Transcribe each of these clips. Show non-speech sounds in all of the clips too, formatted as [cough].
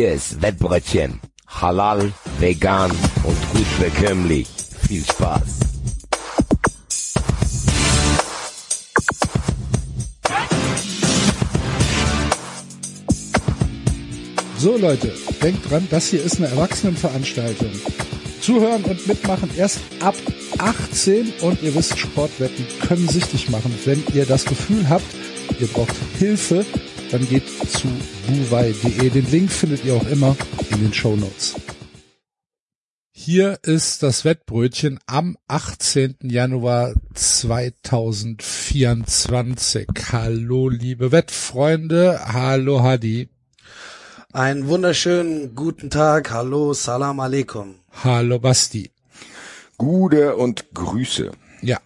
Hier ist Wettbrötchen. Halal, vegan und gut bekömmlich. Viel Spaß. So Leute, denkt dran, das hier ist eine Erwachsenenveranstaltung. Zuhören und mitmachen erst ab 18 und ihr wisst, Sportwetten können süchtig machen. Wenn ihr das Gefühl habt, ihr braucht Hilfe, dann geht zu buwei.de. Den Link findet ihr auch immer in den Show Notes. Hier ist das Wettbrötchen am 18. Januar 2024. Hallo liebe Wettfreunde, hallo Hadi. Einen wunderschönen guten Tag, hallo, salam alaikum. Hallo Basti. Gude und Grüße. Ja.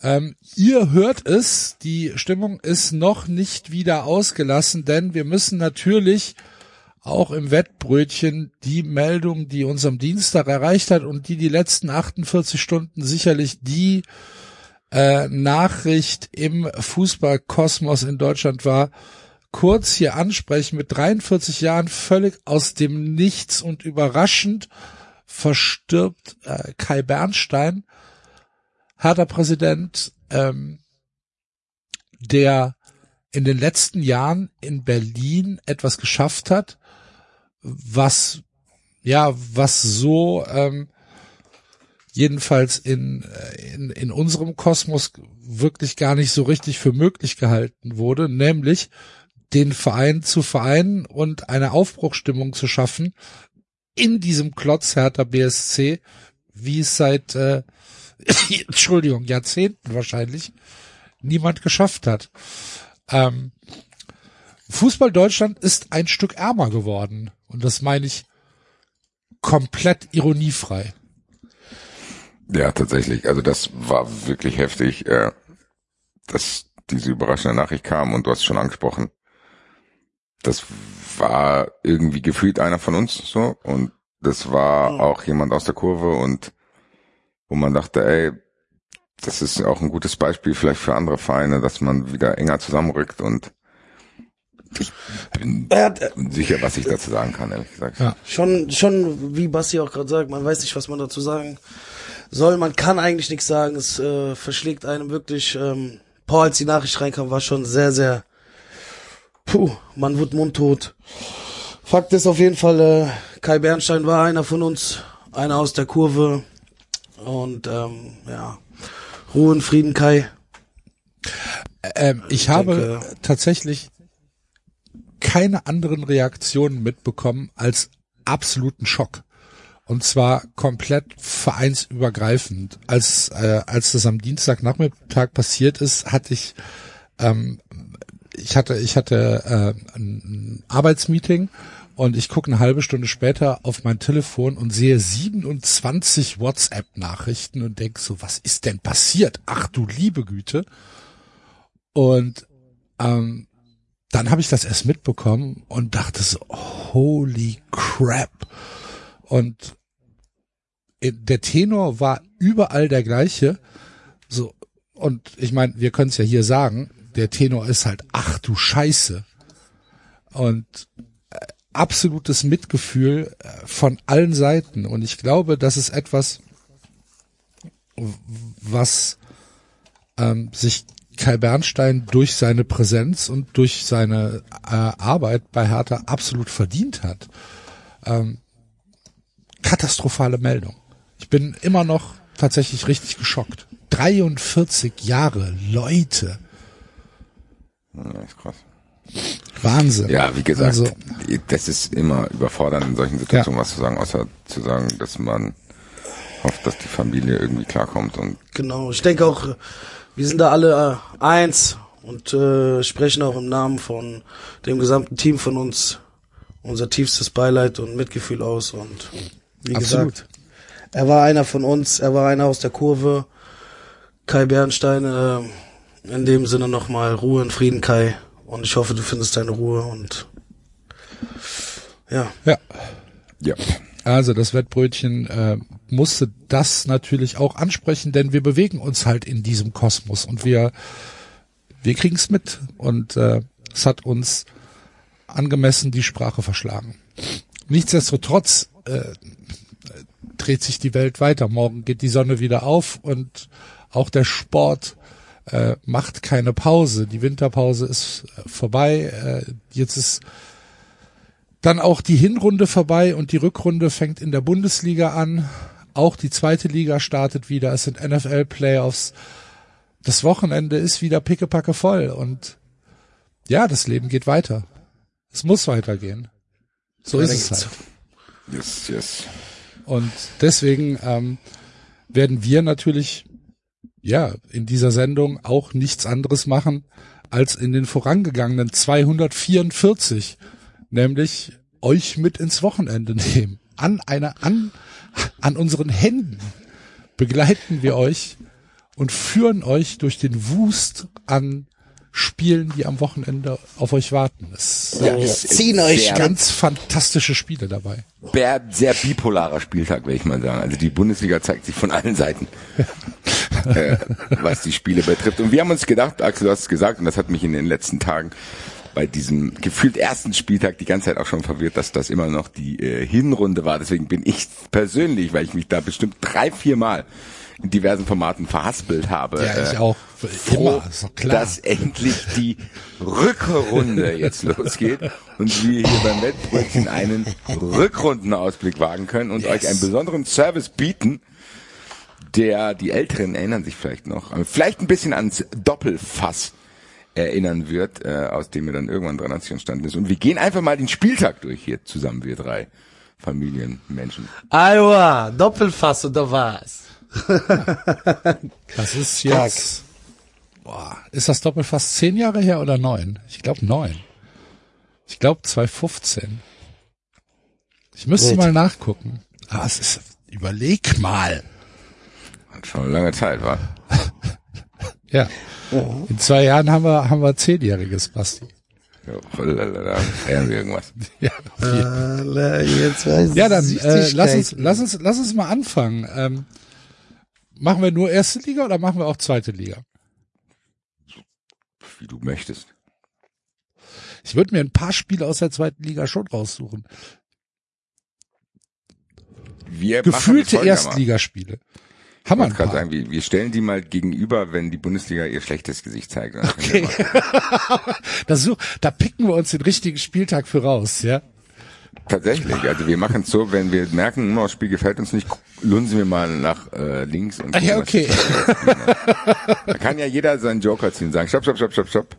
Ähm, ihr hört es, die Stimmung ist noch nicht wieder ausgelassen, denn wir müssen natürlich auch im Wettbrötchen die Meldung, die uns am Dienstag erreicht hat und die die letzten 48 Stunden sicherlich die äh, Nachricht im Fußballkosmos in Deutschland war, kurz hier ansprechen. Mit 43 Jahren völlig aus dem Nichts und überraschend verstirbt äh, Kai Bernstein harter Präsident, ähm, der in den letzten Jahren in Berlin etwas geschafft hat, was ja, was so ähm, jedenfalls in, äh, in, in unserem Kosmos wirklich gar nicht so richtig für möglich gehalten wurde, nämlich den Verein zu vereinen und eine Aufbruchstimmung zu schaffen in diesem Klotzhärter BSC, wie es seit äh, [laughs] Entschuldigung, Jahrzehnten wahrscheinlich niemand geschafft hat. Ähm, Fußball Deutschland ist ein Stück ärmer geworden. Und das meine ich komplett ironiefrei. Ja, tatsächlich. Also das war wirklich heftig, äh, dass diese überraschende Nachricht kam und du hast schon angesprochen. Das war irgendwie gefühlt einer von uns so und das war mhm. auch jemand aus der Kurve und wo man dachte, ey, das ist auch ein gutes Beispiel vielleicht für andere Vereine, dass man wieder enger zusammenrückt und ich bin ja, sicher, was ich dazu sagen kann, ehrlich gesagt. Ja. Schon, schon, wie Basti auch gerade sagt, man weiß nicht, was man dazu sagen soll. Man kann eigentlich nichts sagen. Es äh, verschlägt einem wirklich. Ähm, Paul, als die Nachricht reinkam, war schon sehr, sehr. Puh, man wird mundtot. Fakt ist auf jeden Fall, äh, Kai Bernstein war einer von uns, einer aus der Kurve. Und ähm, ja, Ruhe und Frieden, Kai. Ähm, ich, ich habe denke, tatsächlich keine anderen Reaktionen mitbekommen als absoluten Schock. Und zwar komplett vereinsübergreifend. Als, äh, als das am Dienstagnachmittag passiert ist, hatte ich, ähm, ich hatte, ich hatte äh, ein Arbeitsmeeting und ich gucke eine halbe Stunde später auf mein Telefon und sehe 27 WhatsApp-Nachrichten und denke so, was ist denn passiert? Ach du liebe Güte. Und ähm, dann habe ich das erst mitbekommen und dachte so, holy crap. Und der Tenor war überall der gleiche. So, und ich meine, wir können es ja hier sagen, der Tenor ist halt, ach du Scheiße. Und absolutes Mitgefühl äh, von allen Seiten. Und ich glaube, das ist etwas, was ähm, sich Kai Bernstein durch seine Präsenz und durch seine äh, Arbeit bei Hertha absolut verdient hat. Ähm, katastrophale Meldung. Ich bin immer noch tatsächlich richtig geschockt. 43 Jahre, Leute. Ja, ist krass. Wahnsinn. Ja, wie gesagt, also, das ist immer überfordernd in solchen Situationen ja. was zu sagen, außer zu sagen, dass man hofft, dass die Familie irgendwie klarkommt und genau. Ich denke auch, wir sind da alle äh, eins und äh, sprechen auch im Namen von dem gesamten Team von uns unser tiefstes Beileid und Mitgefühl aus und wie Absolut. gesagt, er war einer von uns, er war einer aus der Kurve. Kai Bernstein, äh, in dem Sinne nochmal Ruhe und Frieden, Kai. Und ich hoffe, du findest deine Ruhe und ja. Ja. Ja. Also das Wettbrötchen äh, musste das natürlich auch ansprechen, denn wir bewegen uns halt in diesem Kosmos und wir wir kriegen es mit und äh, es hat uns angemessen die Sprache verschlagen. nichtsdestotrotz äh, dreht sich die Welt weiter. Morgen geht die Sonne wieder auf und auch der Sport äh, macht keine Pause. Die Winterpause ist äh, vorbei. Äh, jetzt ist dann auch die Hinrunde vorbei und die Rückrunde fängt in der Bundesliga an. Auch die zweite Liga startet wieder. Es sind NFL-Playoffs. Das Wochenende ist wieder pickepacke voll und ja, das Leben geht weiter. Es muss weitergehen. So ist es halt. Yes, yes. Und deswegen ähm, werden wir natürlich ja in dieser Sendung auch nichts anderes machen als in den vorangegangenen 244, nämlich euch mit ins Wochenende nehmen. An einer an an unseren Händen begleiten wir euch und führen euch durch den Wust an Spielen, die am Wochenende auf euch warten. Es Ja, ziehen euch ganz fantastische Spiele dabei. Sehr, sehr bipolarer Spieltag, will ich mal sagen. Also die Bundesliga zeigt sich von allen Seiten, [laughs] äh, [laughs] was die Spiele betrifft. Und wir haben uns gedacht, Axel, du hast es gesagt, und das hat mich in den letzten Tagen bei diesem gefühlt ersten Spieltag die ganze Zeit auch schon verwirrt, dass das immer noch die äh, Hinrunde war. Deswegen bin ich persönlich, weil ich mich da bestimmt drei, vier Mal in diversen Formaten verhaspelt habe. Ja, ich äh, auch. froh, Immer, ist doch klar. dass endlich die Rückrunde jetzt losgeht und wir hier beim Wettbrötchen einen [laughs] Rückrundenausblick wagen können und Yes. euch einen besonderen Service bieten, der die Älteren erinnern sich vielleicht noch, aber vielleicht ein bisschen ans Doppelfass erinnern wird, äh, aus dem wir dann irgendwann 93 entstanden ist. Und wir gehen einfach mal den Spieltag durch hier zusammen, wir drei Familienmenschen. Iowa, Doppelfass oder was? Das ist jetzt. Boah, ist das Doppelfass zehn Jahre her oder neun? Ich glaube neun. Ich glaube 2015. Ich müsste Wild. mal nachgucken. Aber es ist. Überleg mal. Schon eine lange Zeit, war. [laughs] Ja. In zwei Jahren haben wir haben wir zehnjähriges Basti. Feiern wir irgendwas. [laughs] Ja, jetzt weiß ja dann äh, lass uns lass uns lass uns mal anfangen. Ähm, machen wir nur erste Liga oder machen wir auch zweite Liga? Wie du möchtest. Ich würde mir ein paar Spiele aus der zweiten Liga schon raussuchen. Wir Gefühlte. Erstligaspiele. Haben wir gerade sagen, wir, wir stellen die mal gegenüber, wenn die Bundesliga ihr schlechtes Gesicht zeigt. Können Okay. wir mal- [laughs] Da, picken wir uns den richtigen Spieltag für raus, ja? Tatsächlich, also wir machen es so, wenn wir merken, oh, das Spiel gefällt uns nicht, lunsen wir mal nach äh, links und Ah, ja, gucken, was okay. [laughs] Da kann ja jeder seinen Joker ziehen und sagen, stopp, stopp, stopp, stopp, stopp.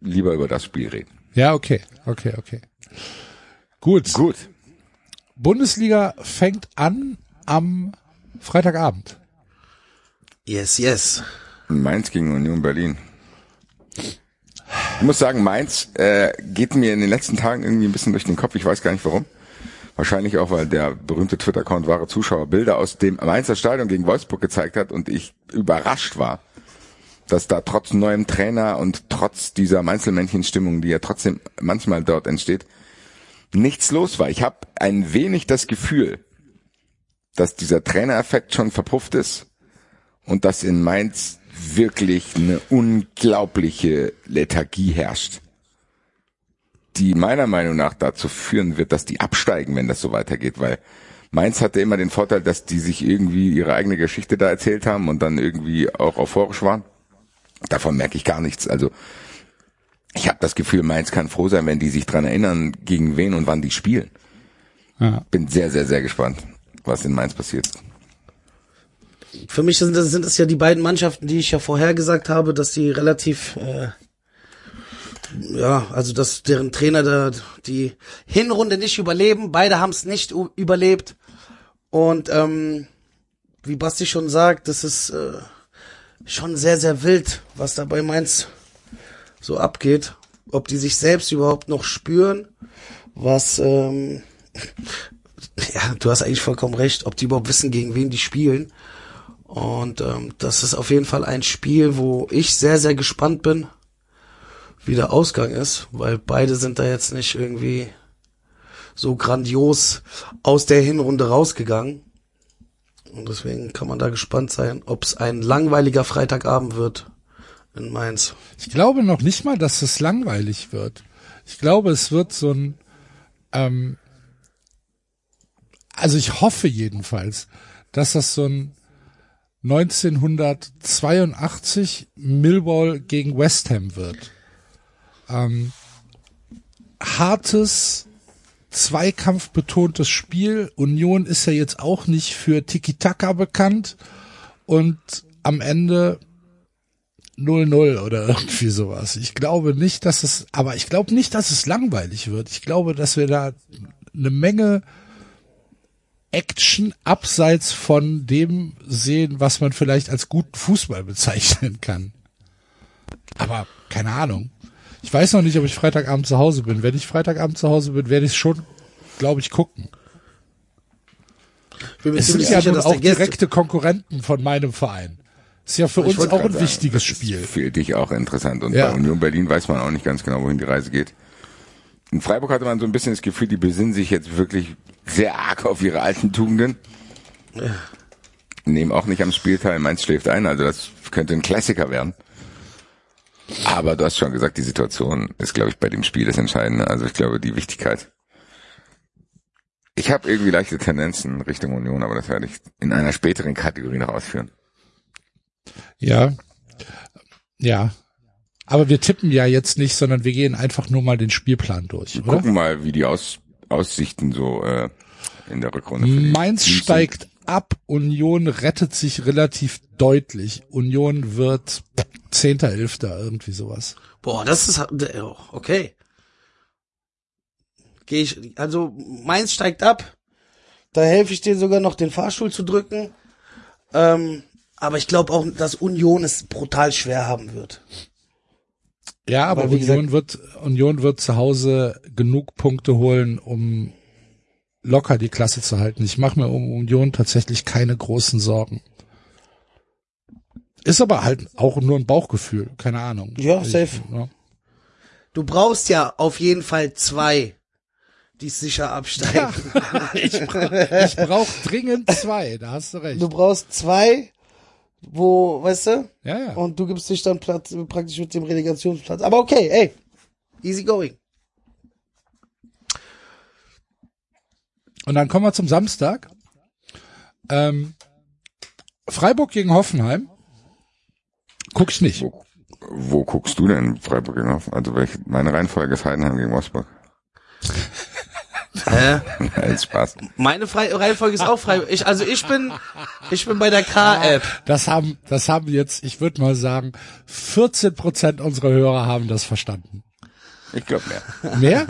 Lieber über das Spiel reden. Ja, okay, okay, okay. Gut. Gut. Bundesliga fängt an am Freitagabend. Yes, yes. Mainz gegen Union Berlin. Ich muss sagen, Mainz äh, geht mir in den letzten Tagen irgendwie ein bisschen durch den Kopf. Ich weiß gar nicht warum. Wahrscheinlich auch, weil der berühmte Twitter-Account wahre Zuschauer Bilder aus dem Mainzer Stadion gegen Wolfsburg gezeigt hat und ich überrascht war, dass da trotz neuem Trainer und trotz dieser Mainzelmännchen-Stimmung, die ja trotzdem manchmal dort entsteht, nichts los war. Ich habe ein wenig das Gefühl, dass dieser Trainereffekt schon verpufft ist und dass in Mainz wirklich eine unglaubliche Lethargie herrscht, die meiner Meinung nach dazu führen wird, dass die absteigen, wenn das so weitergeht, weil Mainz hatte immer den Vorteil, dass die sich irgendwie ihre eigene Geschichte da erzählt haben und dann irgendwie auch euphorisch waren. Davon merke ich gar nichts. Also ich habe das Gefühl, Mainz kann froh sein, wenn die sich dran erinnern, gegen wen und wann die spielen. Ja. Bin sehr, sehr, sehr gespannt, was in Mainz passiert. Für mich sind das, sind das ja die beiden Mannschaften, die ich ja vorher gesagt habe, dass die relativ, äh, ja, also dass deren Trainer da die Hinrunde nicht überleben. Beide haben es nicht überlebt. Und ähm, wie Basti schon sagt, das ist äh, schon sehr, sehr wild, was da bei Mainz so abgeht. Ob die sich selbst überhaupt noch spüren, was, ähm, ja, du hast eigentlich vollkommen recht, ob die überhaupt wissen, gegen wen die spielen. Und ähm, das ist auf jeden Fall ein Spiel, wo ich sehr, sehr gespannt bin, wie der Ausgang ist, weil beide sind da jetzt nicht irgendwie so grandios aus der Hinrunde rausgegangen. Und deswegen kann man da gespannt sein, ob es ein langweiliger Freitagabend wird in Mainz. Ich glaube noch nicht mal, dass es langweilig wird. Ich glaube, es wird so ein ähm, also ich hoffe jedenfalls, dass das so ein 1982 Millwall gegen West Ham wird. Ähm, hartes, zweikampfbetontes Spiel. Union ist ja jetzt auch nicht für Tiki-Taka bekannt und am Ende 0-0 oder [laughs] irgendwie sowas. Ich glaube nicht, dass es, aber ich glaube nicht, dass es langweilig wird. Ich glaube, dass wir da eine Menge Action abseits von dem sehen, was man vielleicht als guten Fußball bezeichnen kann. Aber keine Ahnung. Ich weiß noch nicht, ob ich Freitagabend zu Hause bin. Wenn ich Freitagabend zu Hause bin, werde ich schon, glaube ich, gucken. Ich Es sind ja sicher, nun auch direkte Konkurrenten von meinem Verein. Ist ja für Ich uns auch ein sagen, wichtiges Spiel. Für dich auch interessant. Und Ja. bei Union Berlin weiß man auch nicht ganz genau, wohin die Reise geht. In Freiburg hatte man so ein bisschen das Gefühl, die besinnen sich jetzt wirklich sehr arg auf ihre alten Tugenden. Nehmen auch nicht am Spiel teil. Mainz schläft ein, also das könnte ein Klassiker werden. Aber du hast schon gesagt, die Situation ist, glaube ich, bei dem Spiel das Entscheidende. Also ich glaube, die Wichtigkeit. Ich habe irgendwie leichte Tendenzen Richtung Union, aber das werde ich in einer späteren Kategorie noch ausführen. Ja. Ja. Aber wir tippen ja jetzt nicht, sondern wir gehen einfach nur mal den Spielplan durch, Wir oder? gucken mal, wie die Aus Aussichten so äh, in der Rückrunde Mainz Teams sind. steigt ab, Union rettet sich relativ deutlich. Union wird Zehnter, Elfter, irgendwie sowas. boah, das ist, oh, okay. Gehe ich, also Mainz steigt ab. Da helfe ich dir sogar noch den Fahrstuhl zu drücken. Ähm, aber ich glaube auch, dass Union es brutal schwer haben wird. Ja, aber Aber Union wird, Union wird zu Hause genug Punkte holen, um locker die Klasse zu halten. Ich mache mir um Union tatsächlich keine großen Sorgen. Ist aber halt auch nur ein Bauchgefühl, keine Ahnung. Ja, Ich- safe. ja. Du brauchst ja auf jeden Fall zwei, die sicher absteigen. [laughs] Ich, bra ich brauche dringend zwei, da hast du recht. Du brauchst zwei, wo, weißt du? Ja, ja. Und du gibst dich dann Platz, praktisch mit dem Relegationsplatz. Aber okay, ey, easy going. Und dann kommen wir zum Samstag. Ähm, Freiburg gegen Hoffenheim. Guck ich nicht. Wo, wo guckst du denn Freiburg gegen Hoffen? Also welche, meine Reihenfolge ist Heidenheim gegen Wolfsburg. Hä? [laughs] Alles Spaß. Meine Frei Reihenfolge ist auch frei. Ich, also ich bin, ich bin bei der K-App. Das haben, das haben jetzt, ich würde mal sagen, 14 Prozent unserer Hörer haben das verstanden. Ich glaube mehr. Mehr?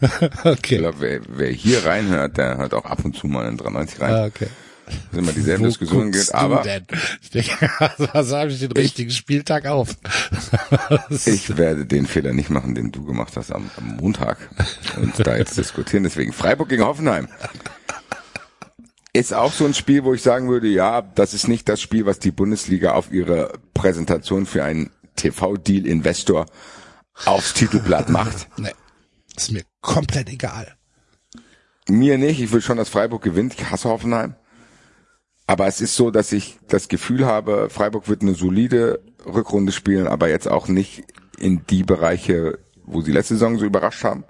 [laughs] Ich okay. glaube, wer, wer hier reinhört, der hört auch ab und zu mal in 93 rein. Ah, okay. Das sind immer dieselben Diskussionen guckst geht, aber denn? Ich denke, was [laughs] habe ich den richtigen Spieltag auf? [laughs] Ich werde den Fehler nicht machen, den du gemacht hast am, am Montag und da jetzt diskutieren. Deswegen Freiburg gegen Hoffenheim. Ist auch so ein Spiel, wo ich sagen würde, ja, das ist nicht das Spiel, was die Bundesliga auf ihre Präsentation für einen TV-Deal-Investor aufs Titelblatt macht. [laughs] nee, ist mir komplett egal. Mir nicht. Ich will schon, dass Freiburg gewinnt. Ich hasse Hoffenheim. Aber es ist so, dass ich das Gefühl habe, Freiburg wird eine solide Rückrunde spielen, aber jetzt auch nicht in die Bereiche, wo sie letzte Saison so überrascht haben.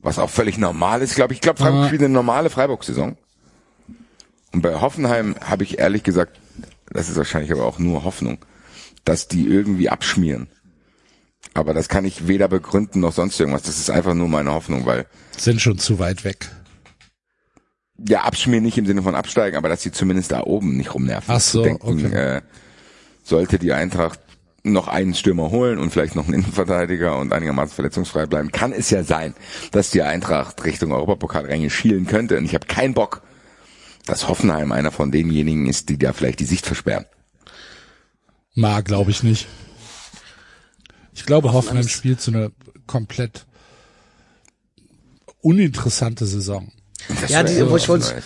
Was auch völlig normal ist, glaube ich. Ich glaube, Freiburg spielt eine normale Freiburg-Saison. Und bei Hoffenheim habe ich ehrlich gesagt, das ist wahrscheinlich aber auch nur Hoffnung, dass die irgendwie abschmieren. Aber das kann ich weder begründen noch sonst irgendwas. Das ist einfach nur meine Hoffnung, weil Sind schon zu weit weg. Ja, abschmieren nicht im Sinne von absteigen, aber dass sie zumindest da oben nicht rumnerven. Ach so, Zu denken, okay. äh, sollte die Eintracht noch einen Stürmer holen und vielleicht noch einen Innenverteidiger und einigermaßen verletzungsfrei bleiben, kann es ja sein, dass die Eintracht Richtung Europapokalränge schielen könnte. Und ich habe keinen Bock, dass Hoffenheim einer von denjenigen ist, die da vielleicht die Sicht versperren. Ma, glaube ich nicht. Ich glaube, Hoffenheim spielt so eine komplett uninteressante Saison. Ja, die- wo ich wollte-.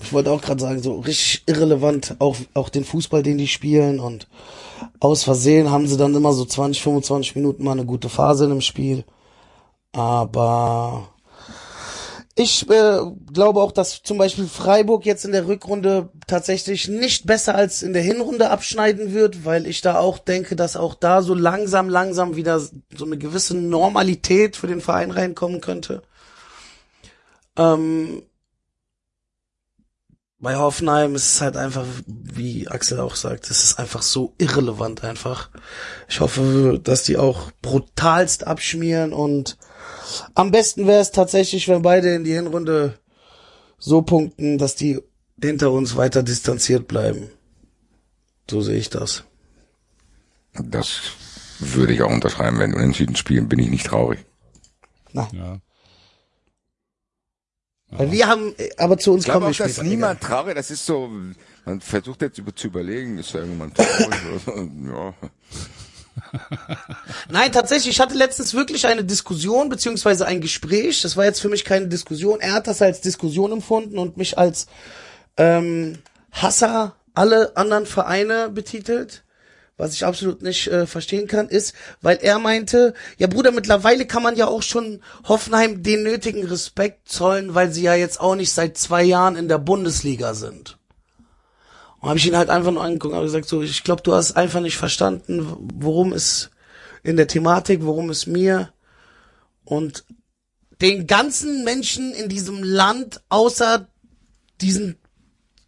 Ich wollte auch gerade sagen, so richtig irrelevant, auch, auch den Fußball, den die spielen und aus Versehen haben sie dann immer so 20, 25 Minuten mal eine gute Phase in dem Spiel. Aber ich äh, glaube auch, dass zum Beispiel Freiburg jetzt in der Rückrunde tatsächlich nicht besser als in der Hinrunde abschneiden wird, weil ich da auch denke, dass auch da so langsam, langsam wieder so eine gewisse Normalität für den Verein reinkommen könnte. Ähm, bei Hoffenheim ist es halt einfach, wie Axel auch sagt, es ist einfach so irrelevant einfach. Ich hoffe, dass die auch brutalst abschmieren und am besten wäre es tatsächlich, wenn beide in die Hinrunde so punkten, dass die hinter uns weiter distanziert bleiben. So sehe ich das. Das würde ich auch unterschreiben. Wenn wir unentschieden spielen, bin ich nicht traurig. Na. Ja. Weil wir haben, aber zu uns Ich kommen auch, wir dass niemand traurig, das ist so, man versucht jetzt über, zu überlegen, ist ja irgendwann traurig oder so. Ja. [laughs] Nein, tatsächlich, ich hatte letztens wirklich eine Diskussion beziehungsweise ein Gespräch. Das war jetzt für mich keine Diskussion. Er hat das als Diskussion empfunden und mich als ähm, Hasser alle anderen Vereine betitelt. Was ich absolut nicht äh, verstehen kann, ist, weil er meinte, ja Bruder, mittlerweile kann man ja auch schon Hoffenheim den nötigen Respekt zollen, weil sie ja jetzt auch nicht seit zwei Jahren in der Bundesliga sind. Und habe ich ihn halt einfach nur angeguckt und gesagt, so, ich glaube, du hast einfach nicht verstanden, worum es in der Thematik, worum es mir und den ganzen Menschen in diesem Land außer diesen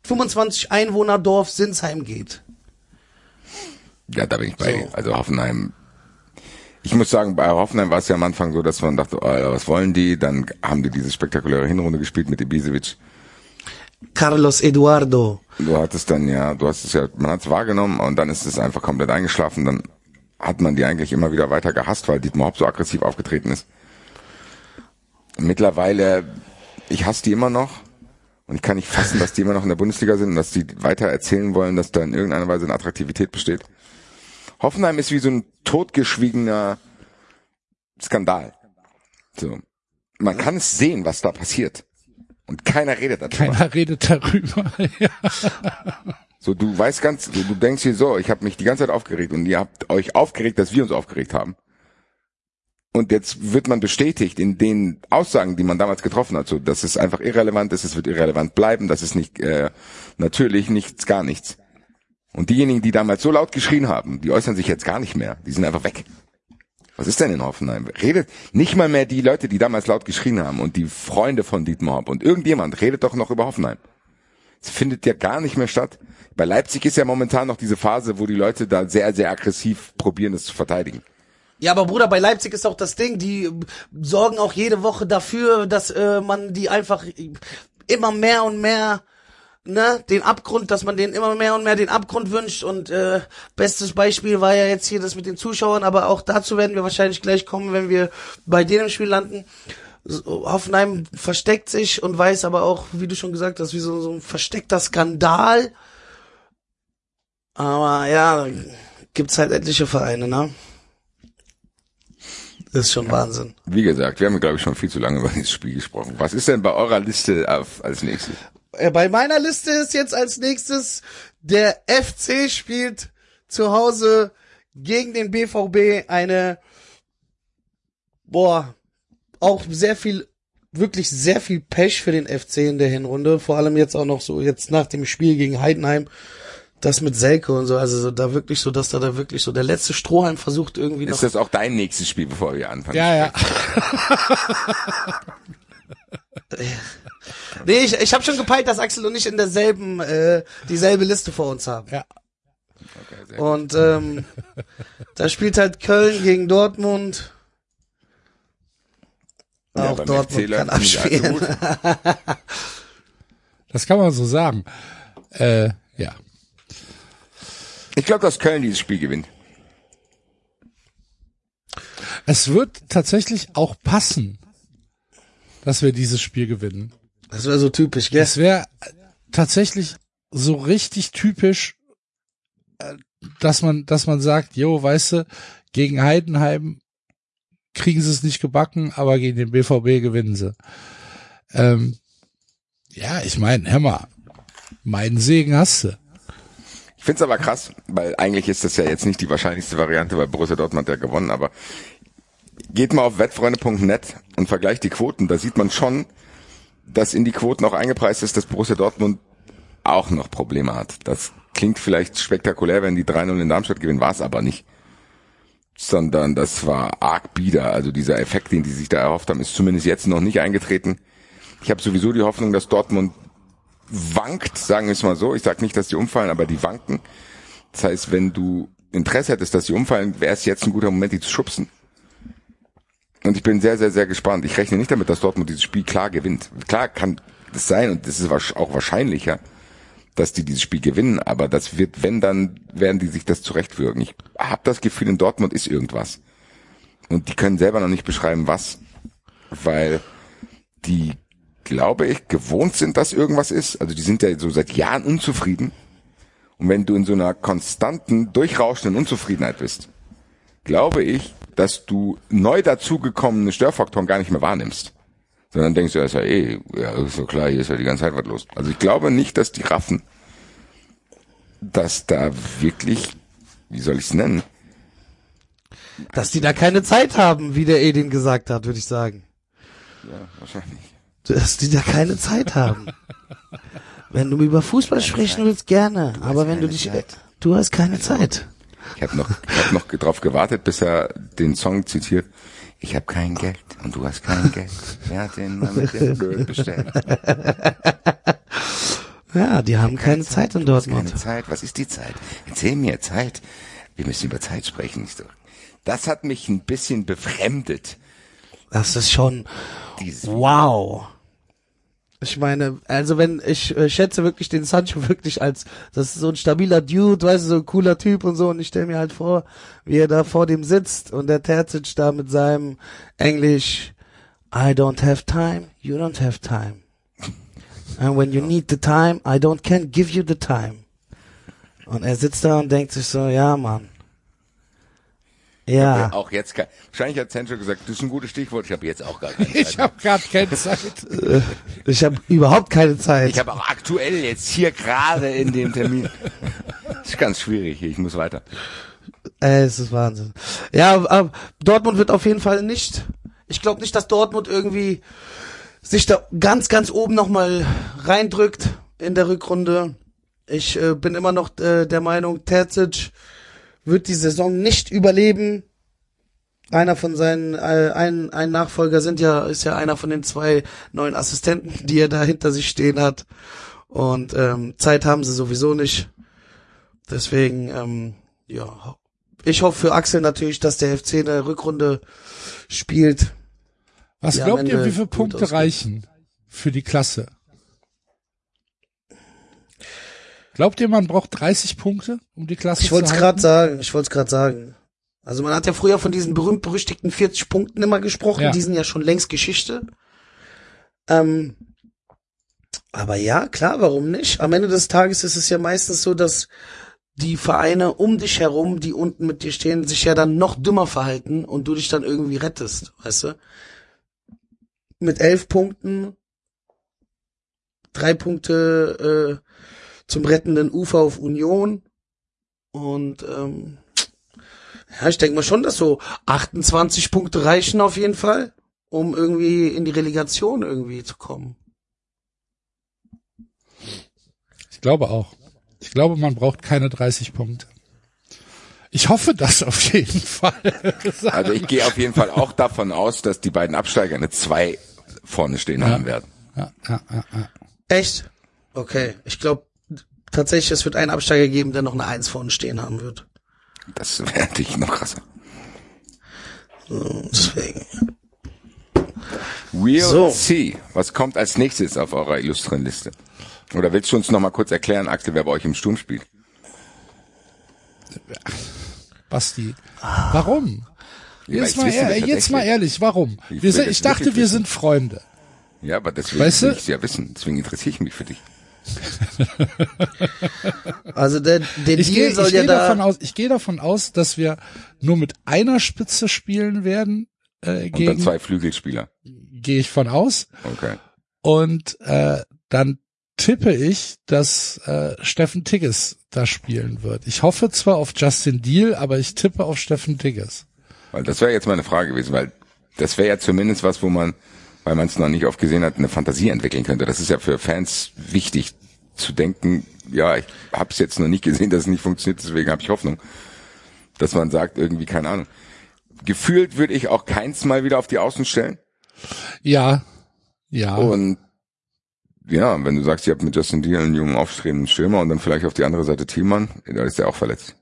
25 Einwohner-Dorf Sinsheim geht. Ja, da bin ich bei. So. Also Hoffenheim. Ich muss sagen, bei Hoffenheim war es ja am Anfang so, dass man dachte, oh, was wollen die? Dann haben die diese spektakuläre Hinrunde gespielt mit Ibisevic. Carlos Eduardo. Du hattest dann ja, du hast es ja, man hat es wahrgenommen und dann ist es einfach komplett eingeschlafen. Dann hat man die eigentlich immer wieder weiter gehasst, weil Dietmar Hopp so aggressiv aufgetreten ist. Mittlerweile, ich hasse die immer noch und ich kann nicht fassen, dass die immer noch in der Bundesliga sind und dass die weiter erzählen wollen, dass da in irgendeiner Weise eine Attraktivität besteht. Hoffenheim ist wie so ein totgeschwiegener Skandal. So. Man kann es sehen, was da passiert. Und keiner redet darüber. Keiner redet darüber. [laughs] ja. So, du weißt ganz, du, du denkst hier so, ich habe mich die ganze Zeit aufgeregt und ihr habt euch aufgeregt, dass wir uns aufgeregt haben. Und jetzt wird man bestätigt in den Aussagen, die man damals getroffen hat, so, dass es einfach irrelevant ist, es wird irrelevant bleiben, das ist nicht äh, natürlich nichts, gar nichts. Und diejenigen, die damals so laut geschrien haben, die äußern sich jetzt gar nicht mehr, die sind einfach weg. Was ist denn in Hoffenheim? Redet nicht mal mehr die Leute, die damals laut geschrien haben und die Freunde von Dietmar Hopp und irgendjemand redet doch noch über Hoffenheim. Es findet ja gar nicht mehr statt. Bei Leipzig ist ja momentan noch diese Phase, wo die Leute da sehr, sehr aggressiv probieren, es zu verteidigen. Ja, aber Bruder, bei Leipzig ist auch das Ding, die sorgen auch jede Woche dafür, dass äh, man die einfach immer mehr und mehr ne, den Abgrund, dass man denen immer mehr und mehr den Abgrund wünscht und äh, bestes Beispiel war ja jetzt hier das mit den Zuschauern, aber auch dazu werden wir wahrscheinlich gleich kommen, wenn wir bei denen im Spiel landen. Hoffenheim versteckt sich und weiß aber auch, wie du schon gesagt hast, wie so, so ein versteckter Skandal. Aber ja, gibt's halt etliche Vereine, ne? Das ist schon Wahnsinn. Wie gesagt, wir haben, glaube ich, schon viel zu lange über dieses Spiel gesprochen. Was ist denn bei eurer Liste auf, als nächstes? Äh, Bei meiner Liste ist jetzt als nächstes der FC spielt zu Hause gegen den BVB eine, boah, auch sehr viel, wirklich sehr viel Pech für den FC in der Hinrunde. Vor allem jetzt auch noch so, jetzt nach dem Spiel gegen Heidenheim, das mit Selke und so, also so, da wirklich so, dass da da wirklich so der letzte Strohhalm versucht irgendwie noch Ist das auch dein nächstes Spiel, bevor wir anfangen? ja, ja. [laughs] [laughs] [laughs] Nee, ich, ich habe schon gepeilt, dass Axel und ich in derselben, äh, dieselbe Liste vor uns haben. Ja. Okay. Und ähm, da spielt halt Köln gegen Dortmund. Ja, Auch Dortmund FC kann abspielen. Das kann man so sagen. Äh, ja. Ich glaube, dass Köln dieses Spiel gewinnt. Es wird tatsächlich auch passen, dass wir dieses Spiel gewinnen. Das wäre so typisch, gell? Es wäre tatsächlich so richtig typisch, äh, dass man, dass man sagt, jo, weißt du, gegen Heidenheim kriegen sie es nicht gebacken, aber gegen den BVB gewinnen sie. Ähm, ja, ich meine, hör mal, meinen Segen hast du. Ich find's aber krass, weil eigentlich ist das ja jetzt nicht die wahrscheinlichste Variante, weil Borussia Dortmund hat ja gewonnen, aber geht mal auf wettfreunde.net und vergleicht die Quoten, da sieht man schon, dass in die Quoten auch eingepreist ist, dass Borussia Dortmund auch noch Probleme hat. Das klingt vielleicht spektakulär, wenn die 3-0 in Darmstadt gewinnen, war es aber nicht. Sondern das war arg bieder. Also dieser Effekt, den die sich da erhofft haben, ist zumindest jetzt noch nicht eingetreten. Ich habe sowieso die Hoffnung, dass Dortmund wankt, sagen wir es mal so. Ich sage nicht, dass die umfallen, aber die wanken. Das heißt, wenn du Interesse hättest, dass die umfallen, wäre es jetzt ein guter Moment, die zu schubsen. Und ich bin sehr, sehr, sehr gespannt. Ich rechne nicht damit, dass Dortmund dieses Spiel klar gewinnt. Klar kann das sein und das ist auch wahrscheinlicher, dass die dieses Spiel gewinnen, aber das wird, wenn, dann werden die sich das zurechtwirken. Ich habe das Gefühl, in Dortmund ist irgendwas. Und die können selber noch nicht beschreiben, was, weil die, glaube ich, gewohnt sind, dass irgendwas ist. Also die sind ja so seit Jahren unzufrieden. Und wenn du in so einer konstanten, durchrauschenden Unzufriedenheit bist, glaube ich, dass du neu dazugekommene Störfaktoren gar nicht mehr wahrnimmst. Sondern denkst du, ja, ist ja eh, ja, ist so klar, hier ist ja die ganze Zeit was los. Also ich glaube nicht, dass die raffen, dass da wirklich, wie soll ich es nennen? Dass die da keine Zeit haben, wie der Edin gesagt hat, würde ich sagen. Ja, wahrscheinlich. Dass die da keine Zeit haben. wenn du über Fußball sprechen willst, gerne. aber wenn du dich, Zeit. du hast keine Zeit. Ich habe noch, ich hab noch drauf gewartet, bis er den Song zitiert. Ich habe kein Geld und du hast kein Geld. Wer hat den mal mit dem Öl bestellt? Ja, die haben keine, keine Zeit, Zeit in Dortmund. Keine Zeit. Was ist die Zeit? Erzähl mir Zeit. Wir müssen über Zeit sprechen. Das hat mich ein bisschen befremdet. Das ist schon wow. Ich meine, also wenn ich äh, schätze wirklich den Sancho [laughs] wirklich als das ist so ein stabiler Dude, weißt du, so ein cooler Typ und so und ich stelle mir halt vor, wie er da vor dem sitzt und der Terzic da mit seinem Englisch I don't have time, you don't have time. [laughs] And when you need the time, I don't can give you the time. Und er sitzt da und denkt sich so, ja, Mann. Ja. ja. Auch jetzt, wahrscheinlich hat Sancho gesagt, das ist ein gutes Stichwort, ich habe jetzt auch gar keine [laughs] Zeit. Ich habe gerade keine Zeit. ich habe überhaupt keine Zeit. Ich habe auch aktuell jetzt hier gerade in dem Termin. Das ist ganz schwierig hier, ich muss weiter. Äh, es ist Wahnsinn. Ja, aber Dortmund wird auf jeden Fall nicht, ich glaube nicht, dass Dortmund irgendwie sich da ganz, ganz oben nochmal reindrückt in der Rückrunde. Ich äh, bin immer noch äh, der Meinung, Terzic wird die Saison nicht überleben. Einer von seinen, äh, ein, ein Nachfolger sind ja, ist ja einer von den zwei neuen Assistenten, die er da hinter sich stehen hat. Und ähm, Zeit haben sie sowieso nicht. Deswegen, ähm, ja, ich hoffe für Axel natürlich, dass der FC eine Rückrunde spielt. Was glaubt ihr, wie viele Punkte reichen für die Klasse? Glaubt ihr, man braucht 30 Punkte, um die Klasse ich zu halten? Ich wollte es gerade sagen, ich wollte es gerade sagen. Also man hat ja früher von diesen berühmt-berüchtigten 40 Punkten immer gesprochen, ja. die sind ja schon längst Geschichte. Ähm, aber ja, klar, warum nicht? Am Ende des Tages ist es ja meistens so, dass die Vereine um dich herum, die unten mit dir stehen, sich ja dann noch dümmer verhalten und du dich dann irgendwie rettest, weißt du? Mit elf Punkten, drei Punkte äh, zum rettenden Ufer auf Union. Und ähm, ja, ich denke mal schon, dass so 28 Punkte reichen auf jeden Fall, um irgendwie in die Relegation irgendwie zu kommen. Ich glaube auch. Ich glaube, man braucht keine 30 Punkte. Ich hoffe das auf jeden Fall. [laughs] also ich gehe auf jeden Fall auch davon aus, dass die beiden Absteiger eine 2 vorne stehen ja. haben werden. Ja, ja, ja, ja. Echt? Okay. Ich glaube, tatsächlich, es wird einen Absteiger geben, der noch eine Eins vorne stehen haben wird. Das wäre natürlich noch krasser. So, deswegen. We'll so. see. Was kommt als nächstes auf eurer illustren Liste? Oder willst du uns noch mal kurz erklären, Axel, wer bei euch im Sturm spielt? Basti, warum? Jetzt, mal, ehrlich, jetzt mal ehrlich, warum? Ich, wir, ich dachte, wir sind Freunde. Ja, aber deswegen weißt will ich es ja wissen. Deswegen interessiere ich mich für dich. Also der, der ich Deal geh, soll ich ja geh da. Davon aus, ich gehe davon aus, dass wir nur mit einer Spitze spielen werden. Äh, gegen, Und dann zwei Flügelspieler. Gehe ich von aus. Okay. Und äh, dann tippe ich, dass äh, Steffen Tigges da spielen wird. Ich hoffe zwar auf Justin Deal, aber ich tippe auf Steffen Tigges. Weil das wäre jetzt meine Frage gewesen, weil das wäre ja zumindest was, wo man weil man es noch nicht oft gesehen hat, eine Fantasie entwickeln könnte. Das ist ja für Fans wichtig zu denken, ja, ich habe es jetzt noch nicht gesehen, dass es nicht funktioniert, deswegen habe ich Hoffnung, dass man sagt, irgendwie, keine Ahnung. Gefühlt würde ich auch keins mal wieder auf die Außen stellen. Ja, ja. Und ja, wenn du sagst, ihr habt mit Justin Deal einen jungen aufstrebenden Stürmer und dann vielleicht auf die andere Seite Thielmann, da ist der auch verletzt.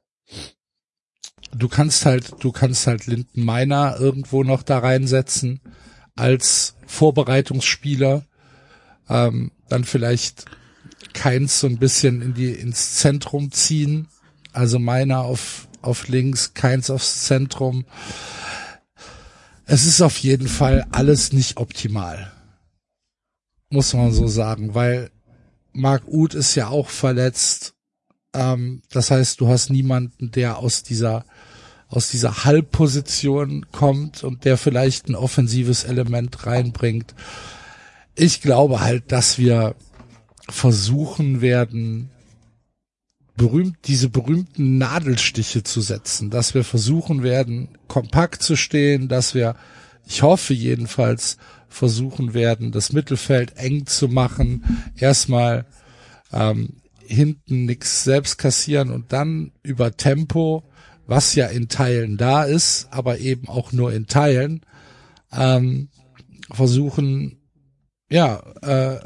Du kannst halt, du kannst halt Linden Meiner irgendwo noch da reinsetzen als Vorbereitungsspieler, ähm, dann vielleicht Keins so ein bisschen in die ins Zentrum ziehen, also Meiner auf auf links, Keins aufs Zentrum. Es ist auf jeden Fall alles nicht optimal muss man so sagen, weil Mark Uth ist ja auch verletzt. Ähm, das heißt, du hast niemanden, der aus dieser aus dieser Halbposition kommt und der vielleicht ein offensives Element reinbringt. Ich glaube halt, dass wir versuchen werden, berühmt, diese berühmten Nadelstiche zu setzen, dass wir versuchen werden, kompakt zu stehen, dass wir, ich hoffe jedenfalls, versuchen werden, das Mittelfeld eng zu machen, erstmal ähm, hinten nichts selbst kassieren und dann über Tempo, was ja in Teilen da ist, aber eben auch nur in Teilen, ähm, versuchen, ja, äh,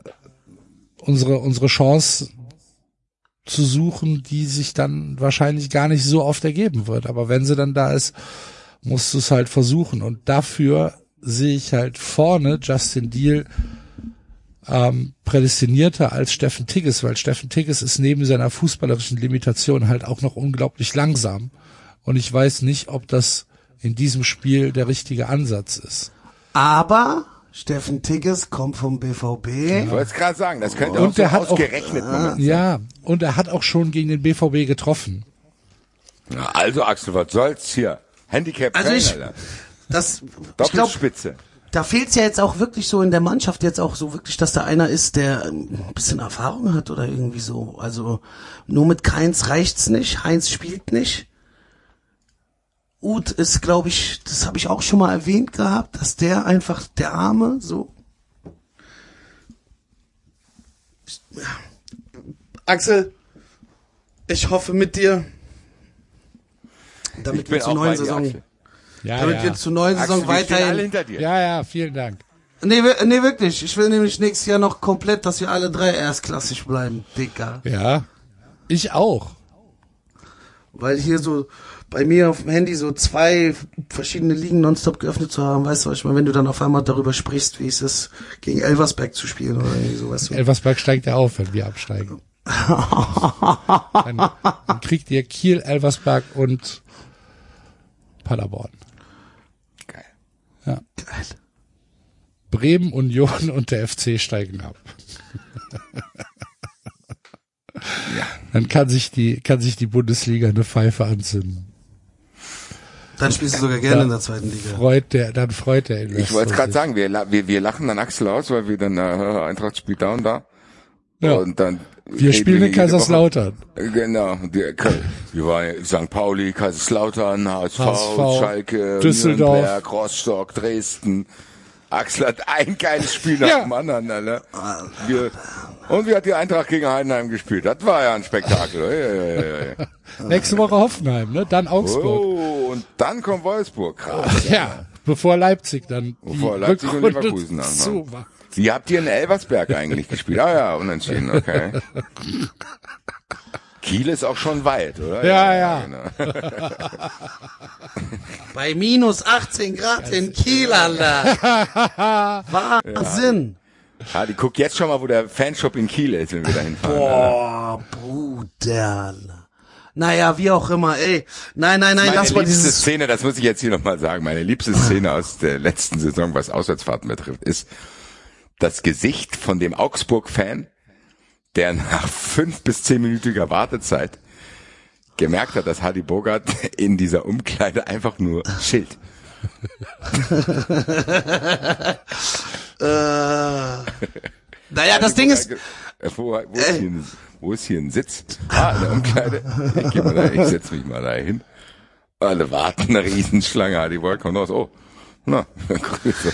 unsere, unsere Chance zu suchen, die sich dann wahrscheinlich gar nicht so oft ergeben wird. Aber wenn sie dann da ist, musst du es halt versuchen. Und dafür sehe ich halt vorne Justin Deal ähm, prädestinierter als Steffen Tigges, weil Steffen Tigges ist neben seiner fußballerischen Limitation halt auch noch unglaublich langsam. Und ich weiß nicht, ob das in diesem Spiel der richtige Ansatz ist. Aber Steffen Tigges kommt vom BVB. Ich wollte es gerade sagen, das könnte Und auch so hat ausgerechnet Moment sein. Ja, und er hat auch schon gegen den BVB getroffen. Ja, Also Axel, was soll's hier? Handicap Also ich- Alter. Das, ich glaube, Doppelspitze. da fehlt's ja jetzt auch wirklich so in der Mannschaft jetzt auch so wirklich, dass da einer ist, der ein bisschen Erfahrung hat oder irgendwie so. Also nur mit Keins reicht's nicht. Heinz spielt nicht. Uth ist, glaube ich, das habe ich auch schon mal erwähnt gehabt, dass der einfach der Arme so. Ja. Axel, ich hoffe mit dir, damit Ich wir zur neuen Saison. Ja, damit ja. wir zur neuen Axel, Saison weiterhin hinter dir. ja, ja, vielen Dank. Nee, nee, wirklich. Ich will nämlich nächstes Jahr noch komplett, dass wir alle drei erstklassig bleiben, Dicker. Ja, ich auch. Weil hier so bei mir auf dem Handy so zwei verschiedene Ligen nonstop geöffnet zu haben, weißt du, ich meine, wenn du dann auf einmal darüber sprichst, wie es ist, gegen Elversberg zu spielen oder irgendwie so, weißt du. Elversberg steigt ja auf, wenn wir absteigen. [laughs] dann, dann kriegt ihr Kiel, Elversberg und Paderborn. Geil. Ja. Geil. Bremen, Union und der FC steigen ab. Ja. Dann kann sich die, kann sich die Bundesliga eine Pfeife anzünden. Dann spielst du sogar gerne in der zweiten Liga. Freut der, dann freut der Investor. Ich wollte gerade sagen, wir, la- wir, wir lachen dann Axel aus, weil wir dann äh, Eintracht spielt da und da. Ja. Und dann Wir spielen in Woche- Kaiserslautern. Genau, die, wir waren St. Pauli, Kaiserslautern, HSV, HSV, Schalke, Düsseldorf. Nürnberg, Rostock, Dresden. Axel hat ein geiles Spiel nach Ja. dem anderen, Alter. Wir, und wie hat die Eintracht gegen Heidenheim gespielt? Das war ja ein Spektakel. [laughs] Nächste Woche Hoffenheim, ne? Dann Augsburg. Oh, und dann kommt Wolfsburg. Krass. [laughs] Ja, bevor Leipzig dann Bevor Leipzig und Rückrunde Leverkusen dann, ne? macht. Wie habt ihr in Elversberg eigentlich gespielt? Ah ja, unentschieden, okay. [laughs] Kiel ist auch schon weit, oder? Ja, ja. Genau. [laughs] Bei minus 18 Grad in Kiel, Alter. [laughs] Wahnsinn. Ah, die guckt jetzt schon mal, wo der Fanshop in Kiel ist, wenn wir da hinfahren. Alter. Boah, Bruder. Naja, wie auch immer, ey. Nein, nein, nein, Meine lass mal liebste dieses... Szene, das muss ich jetzt hier nochmal sagen, meine liebste Szene aus der letzten Saison, was Auswärtsfahrten betrifft, ist das Gesicht von dem Augsburg-Fan, der nach fünf bis zehnminütiger Wartezeit gemerkt hat, dass Hadi Bogart [laughs] in dieser Umkleide einfach nur chillt. [laughs] Äh, naja, das Ding ist... Äh, Wo, wo, ist hier ein, wo ist hier ein Sitz? Ah, in der Umkleide. Ich, geh mal da, ich setz mich mal da hin. Alle warten, eine Riesenschlange. Hadi Bogart kommt raus. Oh, na, [laughs] Grüße.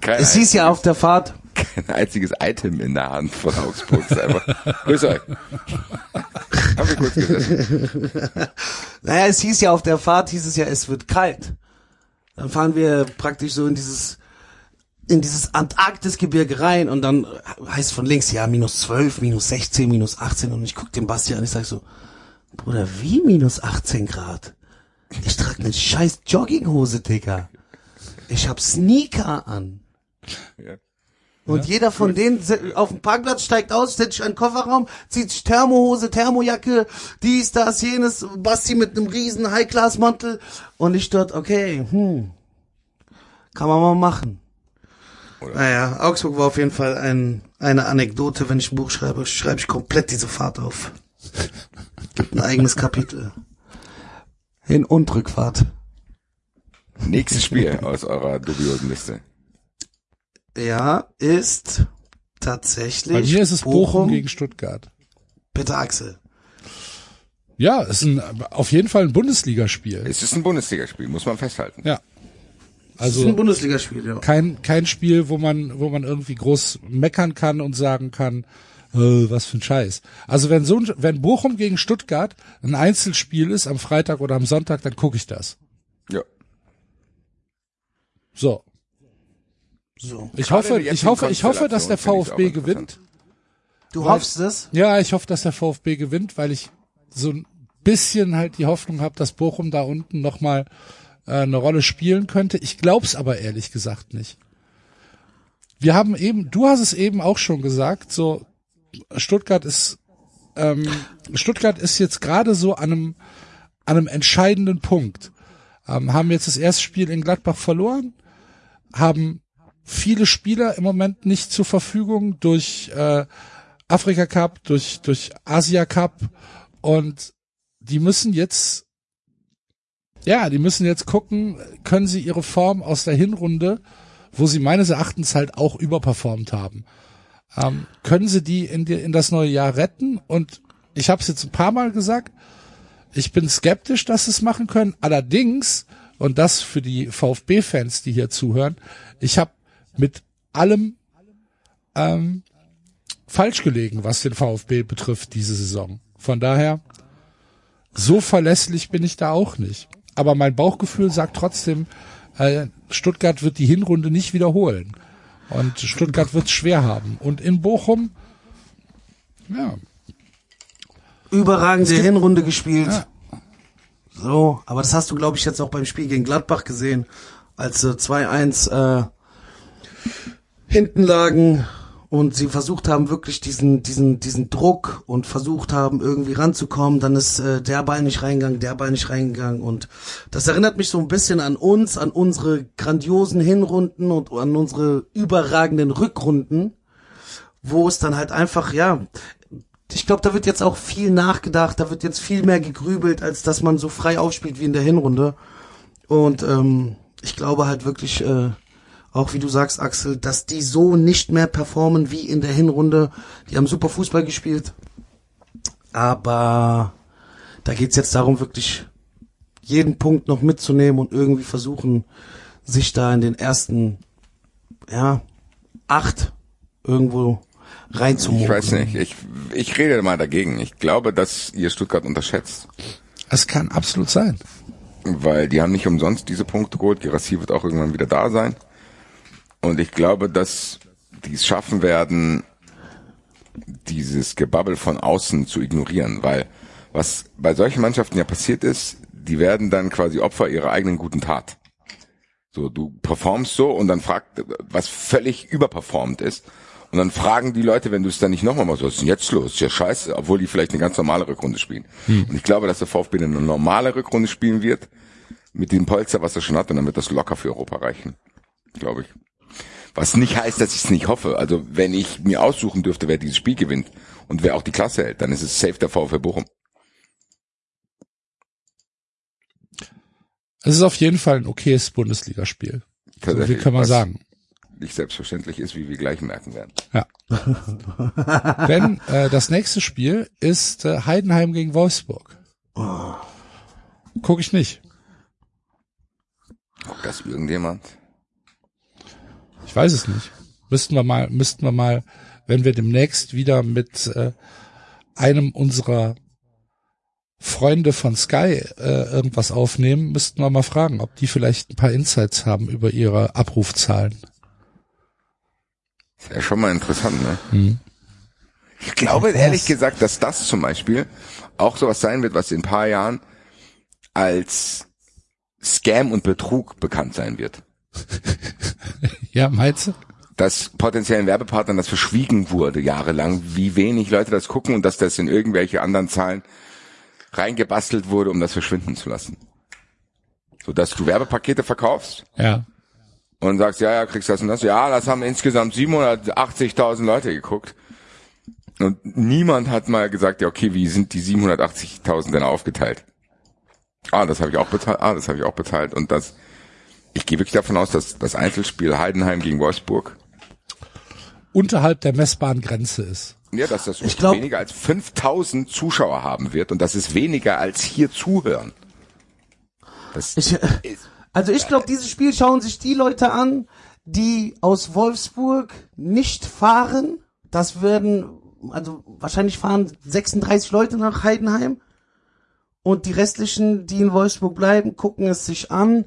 Kein, Es hieß ja auf der Fahrt, kein einziges Item in der Hand von Augsburg. Einfach, Grüß euch. [laughs] Haben wir kurz gesessen. naja, es hieß ja auf der Fahrt, hieß es ja, es wird kalt. Dann fahren wir praktisch so in dieses in dieses Antarktisgebirge rein und dann heißt von links, ja, minus 12, minus 16, minus 18 und ich guck den Basti an, ich sag so, Bruder, wie minus 18 Grad? Ich trage ne scheiß Jogginghose, Digga. Ich hab Sneaker an. Ja. Und jeder von denen se- auf dem Parkplatz steigt aus, setzt sich in den Kofferraum, zieht sich Thermohose, Thermojacke, dies, das, jenes, Basti mit einem riesen High-Class-Mantel und ich dort, okay, hm, kann man mal machen. Oder? Naja, Augsburg war auf jeden Fall ein, eine Anekdote. Wenn ich ein Buch schreibe, schreibe ich komplett diese Fahrt auf. Gibt ein eigenes Kapitel. Hin- und Rückfahrt. Nächstes Spiel aus eurer dubiosen Liste. Ja, ist tatsächlich. Bei mir ist es Bochum, gegen Stuttgart. Bitte Axel. Ja, ist ein, auf jeden Fall ein Bundesligaspiel. Es ist ein Bundesligaspiel, muss man festhalten. Ja. Das ist ein Also Bundesligaspiel, ja. kein, kein Spiel, wo man, wo man irgendwie groß meckern kann und sagen kann, äh, was für ein Scheiß. Also wenn so ein, wenn Bochum gegen Stuttgart ein Einzelspiel ist am Freitag oder am Sonntag, dann gucke ich das. Ja. So. So. Ich Gerade hoffe, ich hoffe, ich hoffe, dass der VfB gewinnt. Du hoffst es? Ja, ich hoffe, dass der VfB gewinnt, weil ich so ein bisschen halt die Hoffnung habe, dass Bochum da unten nochmal äh, eine Rolle spielen könnte. Ich glaub's aber ehrlich gesagt nicht. Wir haben eben, du hast es eben auch schon gesagt, so Stuttgart ist ähm, Stuttgart ist jetzt gerade so an einem an einem entscheidenden Punkt. Ähm, haben jetzt das erste Spiel in Gladbach verloren, haben viele Spieler im Moment nicht zur Verfügung durch äh, Afrika Cup, durch, durch Asia Cup und die müssen jetzt, ja, die müssen jetzt gucken, können sie ihre Form aus der Hinrunde, wo sie meines Erachtens halt auch überperformt haben, ähm, können sie die in, die in das neue Jahr retten und ich habe es jetzt ein paar Mal gesagt, ich bin skeptisch, dass sie es machen können. Allerdings, und das für die VfB-Fans, die hier zuhören, ich habe mit allem ähm, falsch gelegen, was den VfB betrifft diese Saison. Von daher, so verlässlich bin ich da auch nicht. Aber mein Bauchgefühl sagt trotzdem, äh, Stuttgart wird die Hinrunde nicht wiederholen. Und Stuttgart wird es schwer haben. Und in Bochum, ja, Überragende Hinrunde gespielt. Ja. So, aber das hast du, glaube ich, jetzt auch beim Spiel gegen Gladbach gesehen, als sie 2-1 äh, hinten lagen und sie versucht haben, wirklich diesen, diesen, diesen Druck und versucht haben, irgendwie ranzukommen. Dann ist äh, der Ball nicht reingegangen, der Ball nicht reingegangen. Und das erinnert mich so ein bisschen an uns, an unsere grandiosen Hinrunden und an unsere überragenden Rückrunden, wo es dann halt einfach, ja, ich glaube, da wird jetzt auch viel nachgedacht, da wird jetzt viel mehr gegrübelt, als dass man so frei aufspielt wie in der Hinrunde. Und ähm, ich glaube halt wirklich, äh, auch wie du sagst, Axel, dass die so nicht mehr performen wie in der Hinrunde. Die haben super Fußball gespielt. Aber da geht's jetzt darum, wirklich jeden Punkt noch mitzunehmen und irgendwie versuchen, sich da in den ersten, ja, acht irgendwo reinzumogeln. Ich weiß nicht, ich, ich rede mal dagegen. Ich glaube, dass ihr Stuttgart unterschätzt. es kann absolut sein. Weil die haben nicht umsonst diese Punkte geholt. Girassi wird auch irgendwann wieder da sein. Und ich glaube, dass die es schaffen werden, dieses Gebabbel von außen zu ignorieren. Weil was bei solchen Mannschaften ja passiert ist, die werden dann quasi Opfer ihrer eigenen guten Tat. So, du performst so und dann fragt, was völlig überperformt ist. Und dann fragen die Leute, wenn du es dann nicht nochmal machst, was ist denn jetzt los? Ist ja scheiße, obwohl die vielleicht eine ganz normale Rückrunde spielen. Und ich glaube, dass der VfB eine normale Rückrunde spielen wird, mit dem Polster, was er schon hat, und dann wird das locker für Europa reichen. Glaube ich. Was nicht heißt, dass ich es nicht hoffe. Also, wenn ich mir aussuchen dürfte, wer dieses Spiel gewinnt und wer auch die Klasse hält, dann ist es safe der VfB Bochum. Es ist auf jeden Fall ein okayes Bundesligaspiel. So viel kann man sagen. Nicht selbstverständlich ist, wie wir gleich merken werden. Ja. [laughs] Denn äh, das nächste Spiel ist äh, Heidenheim gegen Wolfsburg. Guck ich nicht. Guckt das irgendjemand? Ich weiß es nicht. Müssten wir mal, müssten wir mal, wenn wir demnächst wieder mit äh, einem unserer Freunde von Sky äh, irgendwas aufnehmen, müssten wir mal fragen, ob die vielleicht ein paar Insights haben über ihre Abrufzahlen. ist ja schon mal interessant, ne? Hm. Ich glaube ehrlich gesagt, dass das zum Beispiel auch sowas sein wird, was in ein paar Jahren als Scam und Betrug bekannt sein wird. [laughs] ja, meinst du? Dass potenziellen Werbepartnern das verschwiegen wurde jahrelang, wie wenig Leute das gucken und dass das in irgendwelche anderen Zahlen reingebastelt wurde, um das verschwinden zu lassen. So dass du Werbepakete verkaufst. Ja. Und sagst, ja, ja, kriegst das und das. Ja, das haben insgesamt 780.000 Leute geguckt. Und niemand hat mal gesagt, ja, okay, wie sind die 780.000 denn aufgeteilt? Ah, das habe ich auch bezahlt. Ah, das habe ich auch bezahlt. Und das, ich gehe wirklich davon aus, dass das Einzelspiel Heidenheim gegen Wolfsburg unterhalb der messbaren Grenze ist. Ja, dass das ich glaub, weniger als 5000 Zuschauer haben wird und das ist weniger als hier zuhören. Das ich, also ich glaube, dieses Spiel schauen sich die Leute an, die aus Wolfsburg nicht fahren. Das werden, also wahrscheinlich fahren 36 Leute nach Heidenheim und die restlichen, die in Wolfsburg bleiben, gucken es sich an,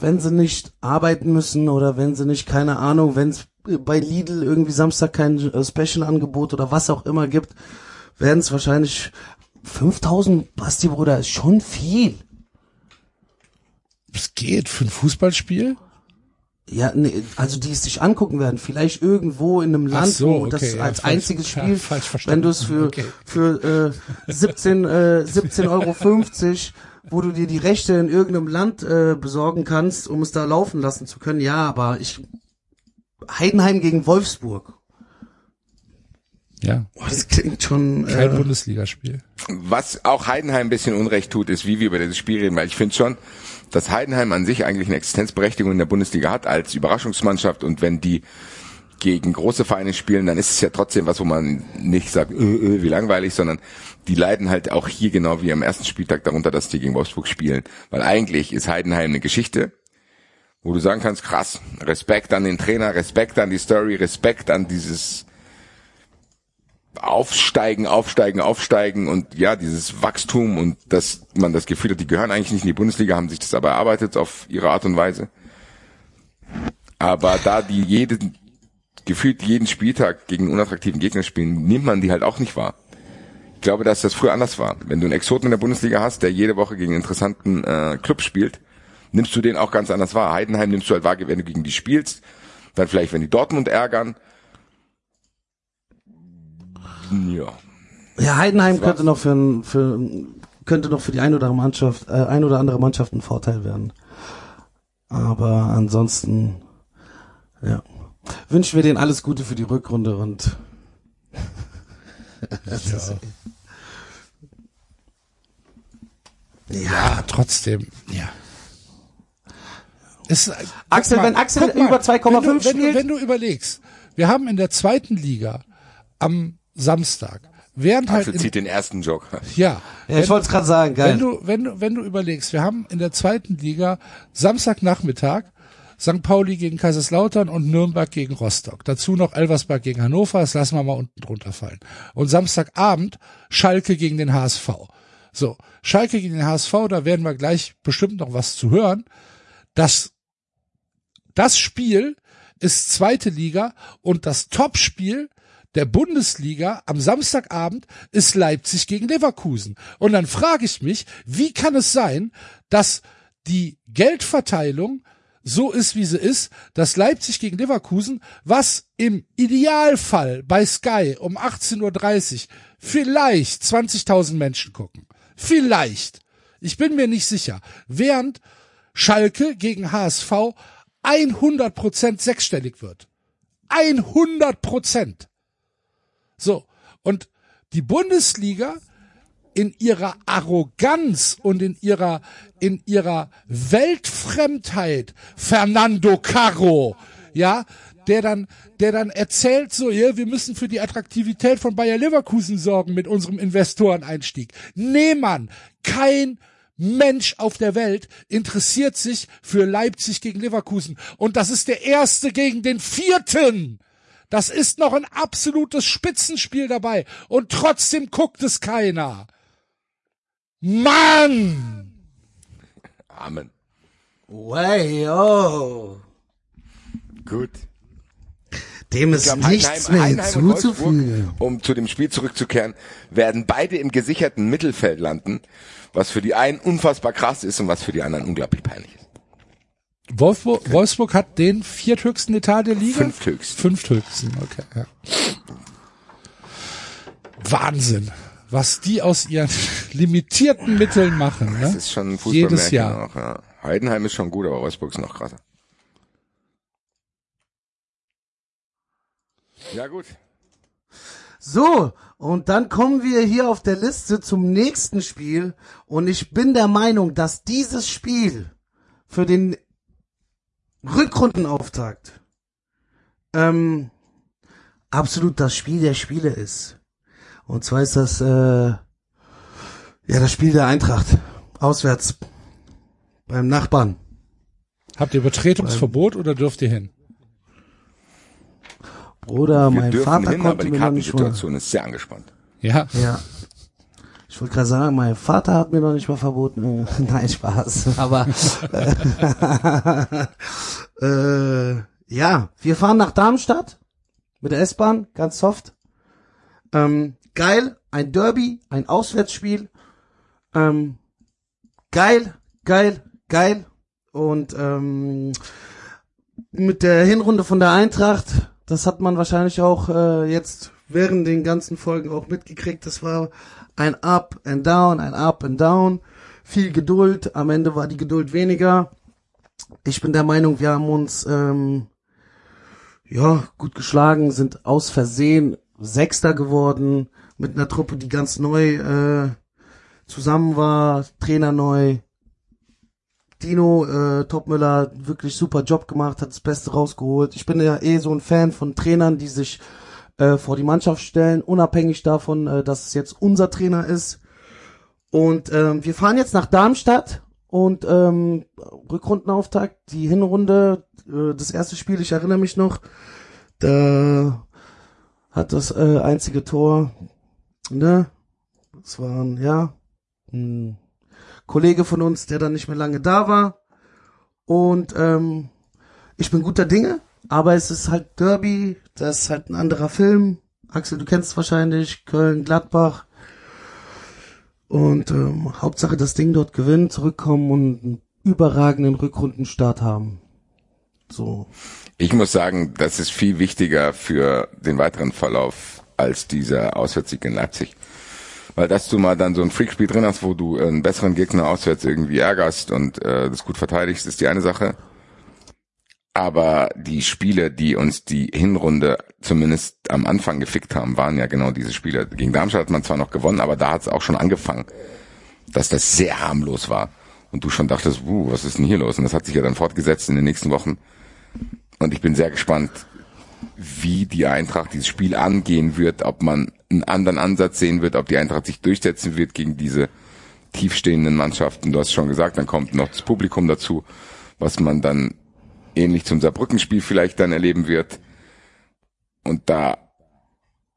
wenn sie nicht arbeiten müssen oder wenn sie nicht, keine Ahnung, wenn es bei Lidl irgendwie Samstag kein äh, Special-Angebot oder was auch immer gibt, werden es wahrscheinlich 5000, Basti Bruder, ist schon viel. Es geht für ein Fußballspiel? Ja, nee, also die es sich angucken werden, vielleicht irgendwo in einem Land, so, wo okay, das ja, als falsch, einziges Spiel, ja, wenn du es für okay. für äh, 17 äh, 17 Euro 50, wo du dir die Rechte in irgendeinem Land äh, besorgen kannst, um es da laufen lassen zu können. Ja, aber ich Heidenheim gegen Wolfsburg. Ja. Oh, das klingt schon kein äh, Bundesligaspiel. Was auch Heidenheim ein bisschen Unrecht tut, ist, wie wir über dieses Spiel reden, weil ich finde schon, dass Heidenheim an sich eigentlich eine Existenzberechtigung in der Bundesliga hat als Überraschungsmannschaft und wenn die gegen große Vereine spielen, dann ist es ja trotzdem was, wo man nicht sagt, äh, äh, wie langweilig, sondern die leiden halt auch hier genau wie am ersten Spieltag darunter, dass die gegen Wolfsburg spielen. Weil eigentlich ist Heidenheim eine Geschichte, wo du sagen kannst, krass, Respekt an den Trainer, Respekt an die Story, Respekt an dieses Aufsteigen, Aufsteigen, Aufsteigen und ja, dieses Wachstum und dass man das Gefühl hat, die gehören eigentlich nicht in die Bundesliga, haben sich das aber erarbeitet auf ihre Art und Weise. Aber da die jeden, gefühlt jeden Spieltag gegen unattraktiven Gegner spielen, nimmt man die halt auch nicht wahr. Ich glaube, dass das früher anders war. Wenn du einen Exoten in der Bundesliga hast, der jede Woche gegen einen interessanten äh, Club spielt, nimmst du den auch ganz anders wahr. Heidenheim nimmst du halt wahr, wenn du gegen die spielst, dann vielleicht, wenn die Dortmund ärgern, ja. Ja, Heidenheim könnte noch für, für könnte noch für die ein oder andere Mannschaft, äh, ein oder andere Mannschaft ein Vorteil werden. Aber ansonsten, ja, wünschen wir denen alles Gute für die Rückrunde und [laughs] ja. ja, trotzdem, ja. Ist, Axel, mal, wenn Axel über 2,5 spielt. Wenn du, wenn du überlegst, wir haben in der zweiten Liga am Samstag. Während halt zieht den ersten Joker. Ja. ja ich wollte es gerade sagen, geil. Wenn du, wenn du, wenn du überlegst, wir haben in der zweiten Liga Samstagnachmittag St. Pauli gegen Kaiserslautern und Nürnberg gegen Rostock. Dazu noch Elversberg gegen Hannover, das lassen wir mal unten drunter fallen. Und Samstagabend Schalke gegen den HSV. So, Schalke gegen den HSV, da werden wir gleich bestimmt noch was zu hören. Das, das Spiel ist zweite Liga und das Topspiel der Bundesliga am Samstagabend ist Leipzig gegen Leverkusen. Und dann frage ich mich, wie kann es sein, dass die Geldverteilung so ist, wie sie ist, dass Leipzig gegen Leverkusen, was im Idealfall bei Sky um 18.30 Uhr vielleicht 20.000 Menschen gucken. Vielleicht. Ich bin mir nicht sicher. Während Schalke gegen HSV 100% sechsstellig wird. 100%. So. Und die Bundesliga in ihrer Arroganz und in ihrer, in ihrer Weltfremdheit, Fernando Caro, ja, der dann, der dann erzählt so, ja, wir müssen für die Attraktivität von Bayer Leverkusen sorgen mit unserem Investoreneinstieg. Nee, Mann, kein Mensch auf der Welt interessiert sich für Leipzig gegen Leverkusen. Und das ist der erste gegen den vierten. Das ist noch ein absolutes Spitzenspiel dabei. Und trotzdem guckt es keiner. Mann! Amen. Way, oh. Gut. Dem ist glaub, nichts Heidenheim- mehr Heidenheim und hinzuzufügen. Um zu dem Spiel zurückzukehren, werden beide im gesicherten Mittelfeld landen, was für die einen unfassbar krass ist und was für die anderen unglaublich peinlich ist. Wolfsburg, Wolfsburg hat den vierthöchsten Etat der Liga? Fünfthöchsten. Fünfthöchsten, okay. Ja. Wahnsinn, was die aus ihren limitierten Mitteln machen. Das Ne? ist schon ein Jedes Fußballmärchen Jahr. auch, ja. Heidenheim ist schon gut, aber Wolfsburg ist noch krasser. Ja gut. So, und dann kommen wir hier auf der Liste zum nächsten Spiel. Und ich bin der Meinung, dass dieses Spiel für den Rückrundenauftakt ähm, absolut das Spiel der Spiele ist. Und zwar ist das äh, ja das Spiel der Eintracht auswärts beim Nachbarn. Habt ihr Übertretungsverbot oder dürft ihr hin? Bruder, Wir mein Vater hin, aber konnte die mir noch nicht mal. Kartensituation ist sehr angespannt. Ja. Ja. Ich wollte gerade sagen, mein Vater hat mir noch nicht mal verboten. [laughs] Nein, Spaß. Aber äh, [laughs] äh, ja, wir fahren nach Darmstadt mit der S-Bahn, ganz soft. Ähm, geil, ein Derby, ein Auswärtsspiel. Ähm, geil, geil, geil. Und ähm, mit der Hinrunde von der Eintracht, das hat man wahrscheinlich auch äh, jetzt während den ganzen Folgen auch mitgekriegt. Das war ein Up and Down, ein Up and Down. Viel Geduld. Am Ende war die Geduld weniger. Ich bin der Meinung, wir haben uns ähm, ja gut geschlagen, sind aus Versehen Sechster geworden mit einer Truppe, die ganz neu äh, zusammen war, Trainer neu. Dino äh, Topmüller wirklich super Job gemacht, hat das Beste rausgeholt. Ich bin ja eh so ein Fan von Trainern, die sich äh, vor die Mannschaft stellen, unabhängig davon, äh, dass es jetzt unser Trainer ist. Und ähm, wir fahren jetzt nach Darmstadt und ähm, Rückrundenauftakt, die Hinrunde, äh, das erste Spiel, ich erinnere mich noch, da hat das äh, einzige Tor, ne, das waren, ja, ein Kollege von uns, der dann nicht mehr lange da war. Und ähm, ich bin guter Dinge, aber es ist halt Derby, das ist halt ein anderer Film. Axel, du kennst es wahrscheinlich, Köln, Gladbach. Und ähm, Hauptsache das Ding dort gewinnen, zurückkommen und einen überragenden Rückrundenstart haben. So. Ich muss sagen, das ist viel wichtiger für den weiteren Verlauf als dieser Auswärtssieg in Leipzig. Weil dass du mal dann so ein Freakspiel drin hast, wo du einen besseren Gegner auswärts irgendwie ärgerst und äh, das gut verteidigst, ist die eine Sache. Aber die Spiele, die uns die Hinrunde zumindest am Anfang gefickt haben, waren ja genau diese Spiele. Gegen Darmstadt hat man zwar noch gewonnen, aber da hat es auch schon angefangen, dass das sehr harmlos war. Und du schon dachtest, uh, was ist denn hier los? Und das hat sich ja dann fortgesetzt in den nächsten Wochen. Und ich bin sehr gespannt, wie die Eintracht dieses Spiel angehen wird, ob man einen anderen Ansatz sehen wird, ob die Eintracht sich durchsetzen wird gegen diese tiefstehenden Mannschaften. Du hast schon gesagt, dann kommt noch das Publikum dazu, was man dann ähnlich zum Saarbrückenspiel vielleicht dann erleben wird. Und da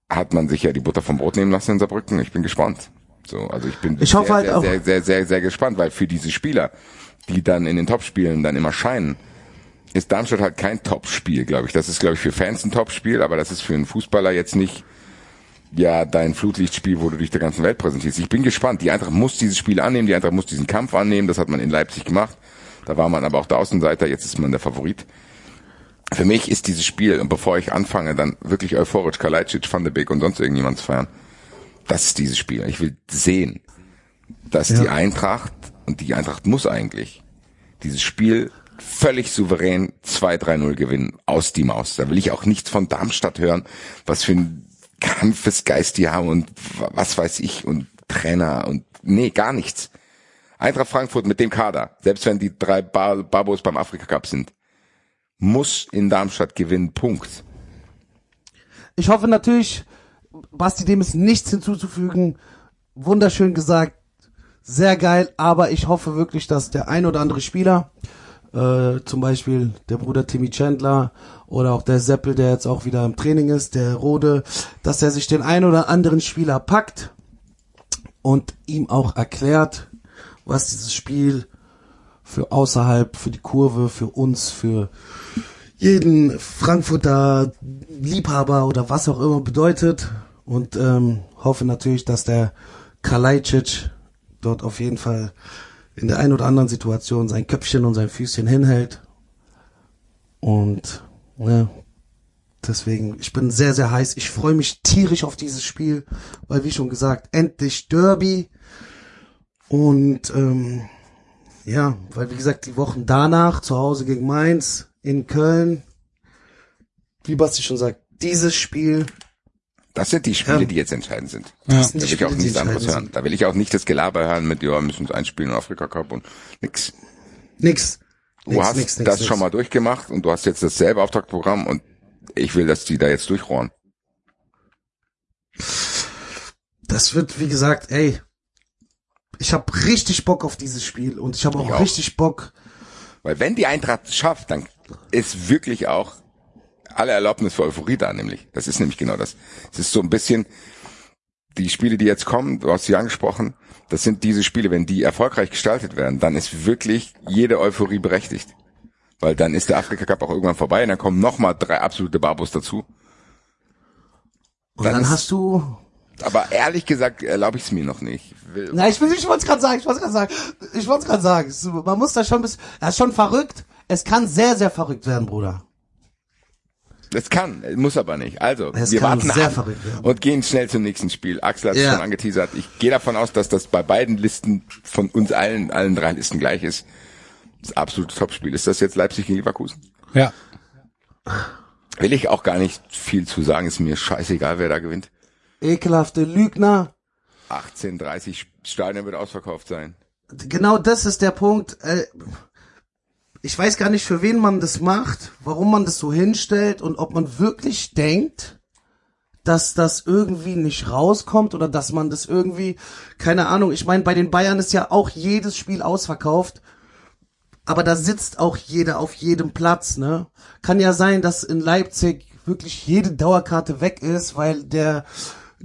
hat man sich ja die Butter vom Brot nehmen lassen in Saarbrücken. Ich bin gespannt. So, also ich bin Ich sehr, hoffe halt sehr, auch- sehr, sehr, sehr, sehr gespannt, weil für diese Spieler, die dann in den Topspielen dann immer scheinen, ist Darmstadt halt kein Topspiel, glaube ich. Das ist, glaube ich, für Fans ein Topspiel, aber das ist für einen Fußballer jetzt nicht ja dein Flutlichtspiel, wo du dich der ganzen Welt präsentierst. Ich bin gespannt. Die Eintracht muss dieses Spiel annehmen, die Eintracht muss diesen Kampf annehmen. Das hat man in Leipzig gemacht. Da war man aber auch der Außenseiter, jetzt ist man der Favorit. Für mich ist dieses Spiel, und bevor ich anfange, dann wirklich euphorisch Kalajdzic, Van de Beek und sonst irgendjemand zu feiern, das ist dieses Spiel. Ich will sehen, dass die Eintracht, und die Eintracht muss eigentlich, dieses Spiel völlig souverän 2-3-0 gewinnen, aus die Maus. Da will ich auch nichts von Darmstadt hören, was für ein Kampfesgeist die haben und was weiß ich und Trainer und nee, gar nichts. Eintracht Frankfurt mit dem Kader, selbst wenn die drei Bar Babos beim Afrika Cup sind, muss in Darmstadt gewinnen, Punkt. Ich hoffe natürlich, Basti, dem ist nichts hinzuzufügen. Wunderschön gesagt, sehr geil, aber ich hoffe wirklich, dass der ein oder andere Spieler, äh, zum Beispiel der Bruder Timmy Chandler oder auch der Seppel, der jetzt auch wieder im Training ist, der Rode, dass er sich den ein oder anderen Spieler packt und ihm auch erklärt, was dieses Spiel für außerhalb, für die Kurve, für uns, für jeden Frankfurter Liebhaber oder was auch immer bedeutet. Und ähm, hoffe natürlich, dass der Kalajdzic dort auf jeden Fall in der einen oder anderen Situation sein Köpfchen und sein Füßchen hinhält. Und ja, deswegen, ich bin sehr, sehr heiß. Ich freue mich tierisch auf dieses Spiel, weil wie schon gesagt, endlich Derby. Und ähm, ja, weil wie gesagt, die Wochen danach zu Hause gegen Mainz, in Köln, wie Basti schon sagt, dieses Spiel. Das sind die Spiele, ja. die jetzt entscheidend sind. Ja. Da will ich auch nichts anderes hören. Da will ich auch nicht das Gelaber hören mit, ja, wir müssen uns einspielen in Afrika Cup und nix. Nix. Du nix, hast nix, das nix, schon mal durchgemacht und du hast jetzt dasselbe Auftragprogramm und ich will, dass die da jetzt durchrohren. Das wird, wie gesagt, ey, ich habe richtig Bock auf dieses Spiel und ich habe auch, auch richtig Bock. Weil wenn die Eintracht schafft, dann ist wirklich auch alle Erlaubnis für Euphorie da, nämlich. Das ist nämlich genau das. Es ist so ein bisschen, die Spiele, die jetzt kommen, du hast sie angesprochen, das sind diese Spiele, wenn die erfolgreich gestaltet werden, dann ist wirklich jede Euphorie berechtigt. Weil dann ist der Afrika Cup auch irgendwann vorbei und dann kommen nochmal drei absolute Babos dazu. Und dann, dann hast du aber ehrlich gesagt erlaube ich es mir noch nicht. Will Na, ich will, ich wollte es gerade sagen, ich wollte es gerade sagen, ich wollte es gerade sagen. Man muss da schon bis, das ist schon verrückt. Es kann sehr, sehr verrückt werden, Bruder. Es kann, muss aber nicht. Also, es wir warten sehr verrückt werden. und gehen schnell zum nächsten Spiel. Axel hat es ja. schon angeteasert. Ich gehe davon aus, dass das bei beiden Listen von uns allen, allen drei Listen gleich ist. Das absolute Topspiel. Ist das jetzt Leipzig gegen Leverkusen? Ja. Will ich auch gar nicht viel zu sagen. Ist mir scheißegal, wer da gewinnt ekelhafte Lügner. 18.30 Stadion wird ausverkauft sein. Genau das ist der Punkt. Äh, ich weiß gar nicht, für wen man das macht, warum man das so hinstellt und ob man wirklich denkt, dass das irgendwie nicht rauskommt oder dass man das irgendwie, keine Ahnung, ich meine, bei den Bayern ist ja auch jedes Spiel ausverkauft, aber da sitzt auch jeder auf jedem Platz, ne? Kann ja sein, dass in Leipzig wirklich jede Dauerkarte weg ist, weil der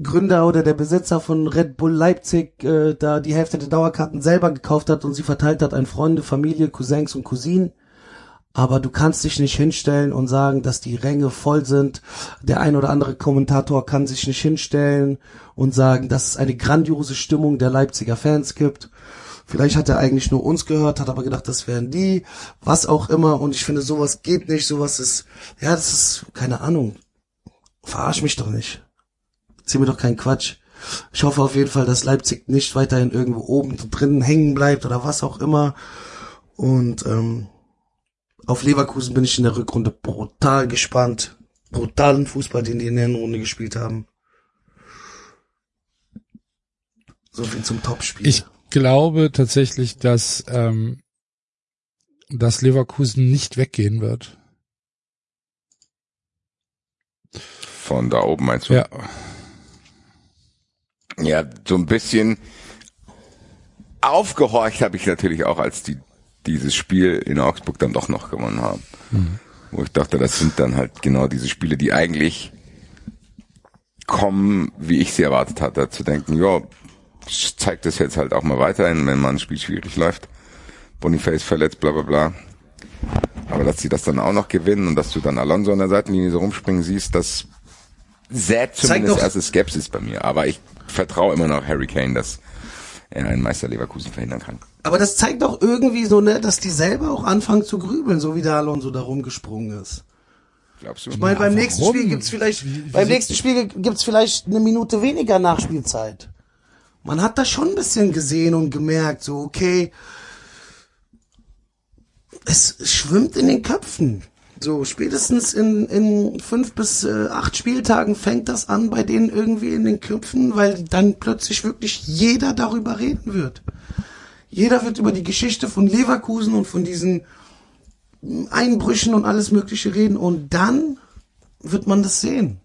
Gründer oder der Besitzer von Red Bull Leipzig äh, da die Hälfte der Dauerkarten selber gekauft hat und sie verteilt hat an Freunde, Familie, Cousins und Cousinen. Aber du kannst dich nicht hinstellen und sagen, dass die Ränge voll sind. Der ein oder andere Kommentator kann sich nicht hinstellen und sagen, dass es eine grandiose Stimmung der Leipziger Fans gibt. Vielleicht hat er eigentlich nur uns gehört, hat aber gedacht, das wären die, was auch immer. Und ich finde, sowas geht nicht, sowas ist, ja, das ist, keine Ahnung. Verarsch mich doch nicht zieh mir doch keinen Quatsch. Ich hoffe auf jeden Fall, dass Leipzig nicht weiterhin irgendwo oben drin hängen bleibt oder was auch immer. Und ähm, auf Leverkusen bin ich in der Rückrunde brutal gespannt. Brutalen Fußball, den die in der Runde gespielt haben. So viel zum Topspiel. Ich glaube tatsächlich, dass, ähm, dass Leverkusen nicht weggehen wird. Von da oben meinst du? Ja. Ja, so ein bisschen aufgehorcht habe ich natürlich auch, als die dieses Spiel in Augsburg dann doch noch gewonnen haben. Mhm. Wo ich dachte, das sind dann halt genau diese Spiele, die eigentlich kommen, wie ich sie erwartet hatte, zu denken, ja, zeigt das jetzt halt auch mal weiterhin, wenn man ein Spiel schwierig läuft. Boniface verletzt, bla bla bla. Aber dass sie das dann auch noch gewinnen und dass du dann Alonso an der Seitenlinie so rumspringen siehst, das sät zumindest erste Skepsis bei mir. Aber ich vertraue immer noch Harry Kane, dass er einen Meister Leverkusen verhindern kann. Aber das zeigt doch irgendwie so, ne, dass die selber auch anfangen zu grübeln, so wie der Alonso da rumgesprungen ist. Glaubst du? Ich meine, beim nächsten Spiel gibt's vielleicht, wie, wie beim nächsten Spiel gibt's vielleicht eine Minute weniger Nachspielzeit. Man hat das schon ein bisschen gesehen und gemerkt, so, okay, es schwimmt in den Köpfen. So, spätestens in, in fünf bis äh, acht Spieltagen fängt das an bei denen irgendwie in den Köpfen, weil dann plötzlich wirklich jeder darüber reden wird. Jeder wird über die Geschichte von Leverkusen und von diesen Einbrüchen und alles Mögliche reden und dann wird man das sehen.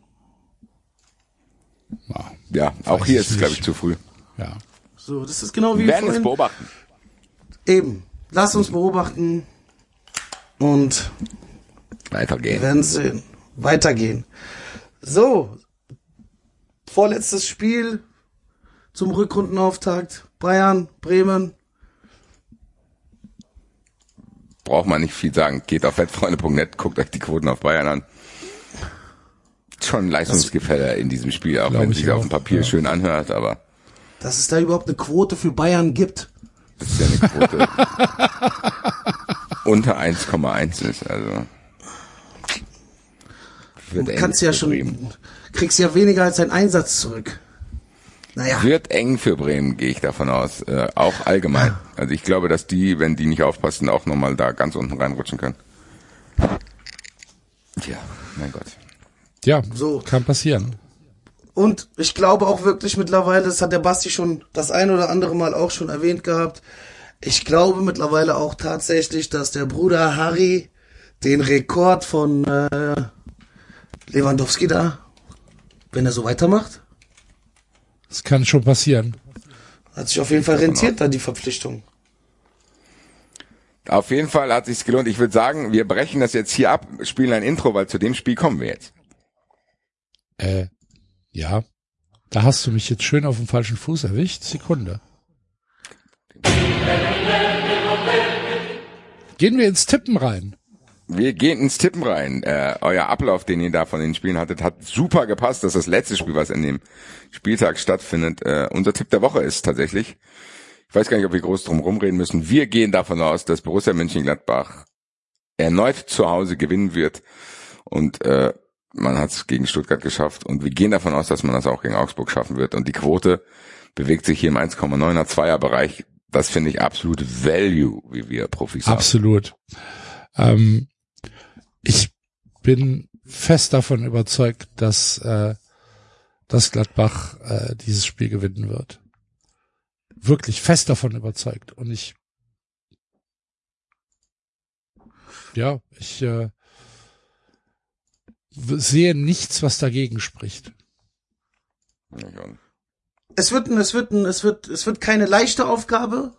Ja, auch hier ist es, glaube ich, zu früh. Ja. So, das ist genau wie. Wir werden vorhin. es beobachten. Eben. Lass uns beobachten und Weitergehen. Wir werden sehen. Weitergehen. So. Vorletztes Spiel zum Rückrundenauftakt. Bayern, Bremen. braucht man nicht viel sagen. Geht auf wettfreunde.net, guckt euch die Quoten auf Bayern an. Schon Leistungsgefälle in diesem Spiel, auch wenn es sich auf dem Papier ja. schön anhört, aber. Dass es da überhaupt eine Quote für Bayern gibt. Das ist ja eine Quote [laughs] unter 1,1 ist, also. Du kannst ja schon, kriegst ja weniger als deinen Einsatz zurück. Naja. Wird eng für Bremen, gehe ich davon aus. Äh, auch allgemein. Ja. Also ich glaube, dass die, wenn die nicht aufpassen, auch nochmal da ganz unten reinrutschen können. Ja, mein Gott. Ja, so kann passieren. Und ich glaube auch wirklich mittlerweile, das hat der Basti schon das ein oder andere Mal auch schon erwähnt gehabt. Ich glaube mittlerweile auch tatsächlich, dass der Bruder Harry den Rekord von äh, Lewandowski da, wenn er so weitermacht, das kann schon passieren. Hat sich auf jeden Fall rentiert dann die Verpflichtung. Auf jeden Fall hat sich's gelohnt. Ich würde sagen, wir brechen das jetzt hier ab, spielen ein Intro, weil zu dem Spiel kommen wir jetzt. Äh, ja. Da hast du mich jetzt schön auf dem falschen Fuß erwischt. Sekunde. Gehen wir ins Tippen rein. Wir gehen ins Tippen rein. Äh, euer Ablauf, den ihr da von den Spielen hattet, hat super gepasst. Das ist das letzte Spiel, was in dem Spieltag stattfindet. Äh, unser Tipp der Woche ist tatsächlich, ich weiß gar nicht, ob wir groß drum rumreden müssen. Wir gehen davon aus, dass Borussia Mönchengladbach erneut zu Hause gewinnen wird. Und äh, man hat es gegen Stuttgart geschafft. Und wir gehen davon aus, dass man das auch gegen Augsburg schaffen wird. Und die Quote bewegt sich hier im 1,9er Zweier Bereich. Das finde ich absolut Value, wie wir Profis. Absolut. Ähm, ich bin fest davon überzeugt, dass, äh, dass Gladbach äh, dieses Spiel gewinnen wird. Wirklich fest davon überzeugt. Und ich, ja, ich äh, sehe nichts, was dagegen spricht. Es wird, es wird, es wird, es wird keine leichte Aufgabe,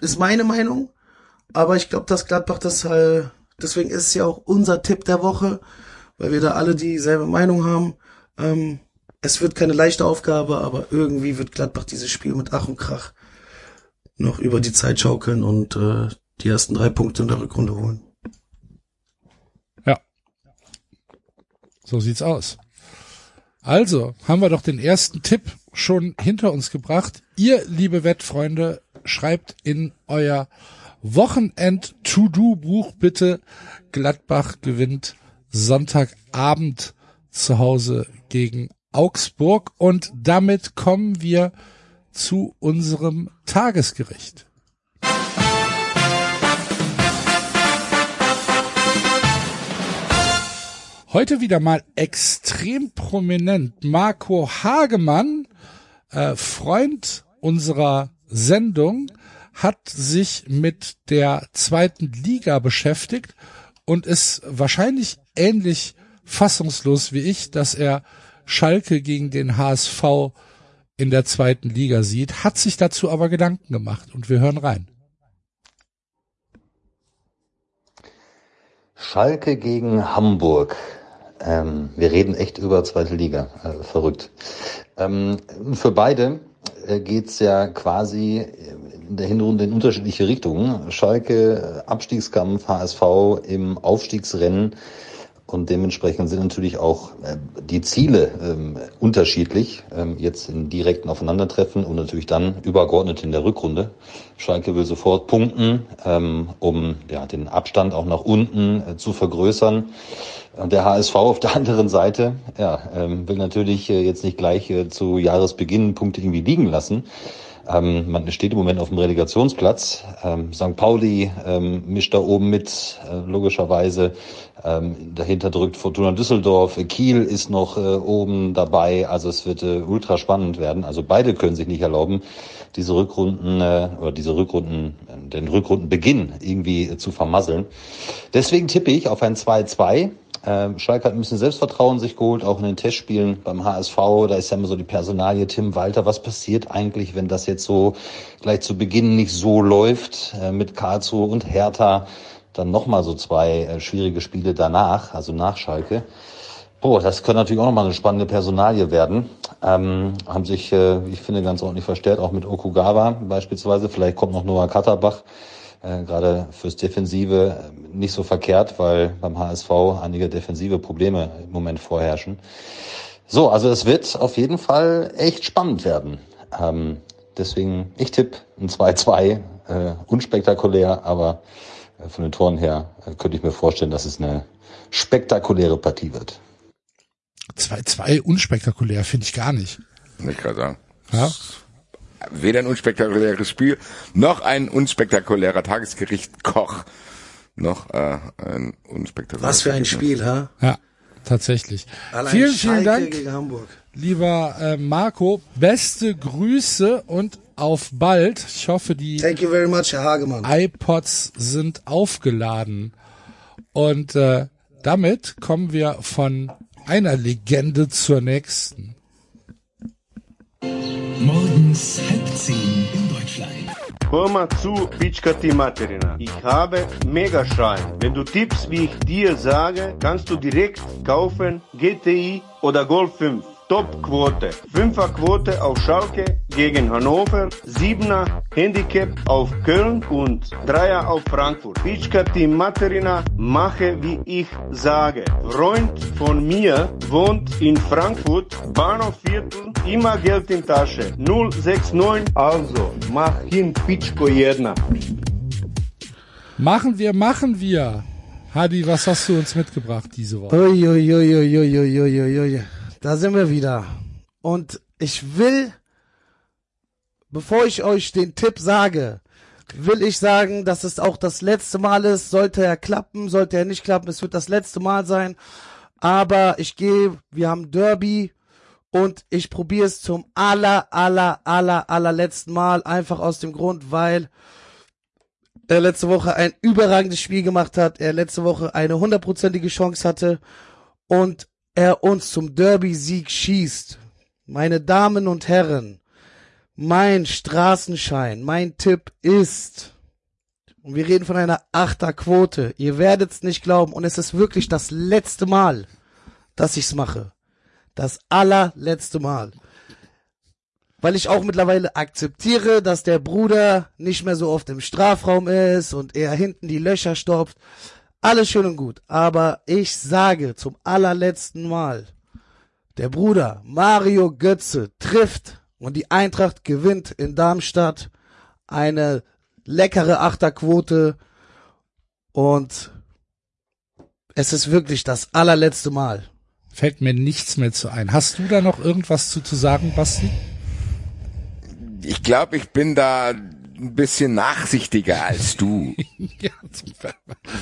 ist meine Meinung. Aber ich glaube, dass Gladbach das halt Deswegen ist es ja auch unser Tipp der Woche, weil wir da alle dieselbe Meinung haben. Ähm, es wird keine leichte Aufgabe, aber irgendwie wird Gladbach dieses Spiel mit Ach und Krach noch über die Zeit schaukeln und äh, die ersten drei Punkte in der Rückrunde holen. Ja. So sieht's aus. Also, haben wir doch den ersten Tipp schon hinter uns gebracht. Ihr, liebe Wettfreunde, schreibt in euer Wochenend-To-Do-Buch bitte. Gladbach gewinnt Sonntagabend zu Hause gegen Augsburg und damit kommen wir zu unserem Tagesgericht. Heute wieder mal extrem prominent Marco Hagemann, äh, Freund unserer Sendung, hat sich mit der zweiten Liga beschäftigt und ist wahrscheinlich ähnlich fassungslos wie ich, dass er Schalke gegen den HSV in der zweiten Liga sieht, hat sich dazu aber Gedanken gemacht und wir hören rein. Schalke gegen Hamburg. Ähm, wir reden echt über zweite Liga. Äh, verrückt. Ähm, für beide geht's ja quasi in der Hinrunde in unterschiedliche Richtungen. Schalke, Abstiegskampf, HSV im Aufstiegsrennen. Und dementsprechend sind natürlich auch äh, die Ziele ähm, unterschiedlich, ähm, jetzt in direkten Aufeinandertreffen und natürlich dann übergeordnet in der Rückrunde. Schalke will sofort punkten, ähm, um den Abstand auch nach unten äh, zu vergrößern. Der HSV auf der [laughs] anderen Seite ja, ähm, will natürlich äh, jetzt nicht gleich äh, zu Jahresbeginn Punkte irgendwie liegen lassen. Ähm, man steht im Moment auf dem Relegationsplatz. Ähm, St. Pauli ähm, mischt da oben mit, äh, logischerweise. Ähm, dahinter drückt Fortuna Düsseldorf. Kiel ist noch äh, oben dabei. Also es wird äh, ultra spannend werden. Also beide können sich nicht erlauben, diese Rückrunden äh, oder diese Rückrunden, äh, den Rückrundenbeginn irgendwie äh, zu vermasseln. Deswegen tippe ich auf ein 2-2. Ähm, Schalke hat ein bisschen Selbstvertrauen sich geholt, auch in den Testspielen beim HSV. Da ist ja immer so die Personalie Tim Walter. Was passiert eigentlich, wenn das jetzt so gleich zu Beginn nicht so läuft äh, mit Karlsruhe und Hertha? Dann nochmal so zwei äh, schwierige Spiele danach, also nach Schalke. Boah, das könnte natürlich auch nochmal eine spannende Personalie werden. Ähm, haben sich, äh, ich finde, ganz ordentlich verstärkt, auch mit Okugawa beispielsweise. Vielleicht kommt noch Noah Katterbach gerade fürs Defensive äh, nicht so verkehrt, weil beim HSV einige defensive Probleme im Moment vorherrschen. So, also es wird auf jeden Fall echt spannend werden. Ähm, deswegen, ich tippe ein 2-2, äh, unspektakulär, aber äh, von den Toren her äh, könnte ich mir vorstellen, dass es eine spektakuläre Partie wird. 2-2 unspektakulär, finde ich gar nicht. Ich gerade sagen. Ja? Weder ein unspektakuläres Spiel, noch ein unspektakulärer Tagesgericht Koch, noch äh, ein unspektakuläres Was für ein Spiel, ha? Ja, tatsächlich. Allein vielen, vielen Schalke Dank, gegen Hamburg. lieber äh, Marco. Beste Grüße und auf bald. Ich hoffe, die Thank you very much, Herr Hagemann. iPods sind aufgeladen. Und äh, damit kommen wir von einer Legende zur nächsten. Morgens halb zehn in Deutschland. Hör mal zu, Pitschkati Materina. Ich habe Megaschein. Wenn du tippst, wie ich dir sage, kannst du direkt kaufen GTI oder Golf 5. Top-Quote. Fünfer-Quote auf Schalke gegen Hannover, Siebener Handicap auf Köln und Dreier auf Frankfurt. Pitschkati Materina, mache wie ich sage. Freund von mir wohnt in Frankfurt, Bahnhofviertel, immer Geld in Tasche. 069, also mach hin Pitschko jedna. Machen wir, machen wir. Hadi, was hast du uns mitgebracht diese Woche? Uiuiuiuiuiuiui. Da sind wir wieder. Und ich will, bevor ich euch den Tipp sage, will ich sagen, dass es auch das letzte Mal ist. Sollte er klappen, sollte er nicht klappen, es wird das letzte Mal sein. Aber ich gehe, wir haben Derby und ich probiere es zum aller, aller, aller, allerletzten Mal. Einfach aus dem Grund, weil er letzte Woche ein überragendes Spiel gemacht hat, er letzte Woche eine hundertprozentige Chance hatte und er uns zum Derby-Sieg schießt. Meine Damen und Herren, mein Straßenschein, mein Tipp ist, und wir reden von einer Achterquote, ihr werdet's nicht glauben, und es ist wirklich das letzte Mal, dass ich's mache. Das allerletzte Mal. Weil ich auch mittlerweile akzeptiere, dass der Bruder nicht mehr so oft im Strafraum ist und er hinten die Löcher stopft. Alles schön und gut. Aber ich sage zum allerletzten Mal, der Bruder Mario Götze trifft und die Eintracht gewinnt in Darmstadt eine leckere Achterquote und es ist wirklich das allerletzte Mal. Fällt mir nichts mehr zu ein. Hast du da noch irgendwas zu, zu sagen, Basti? Ich glaube, ich bin da ein bisschen nachsichtiger als du. [laughs] ja,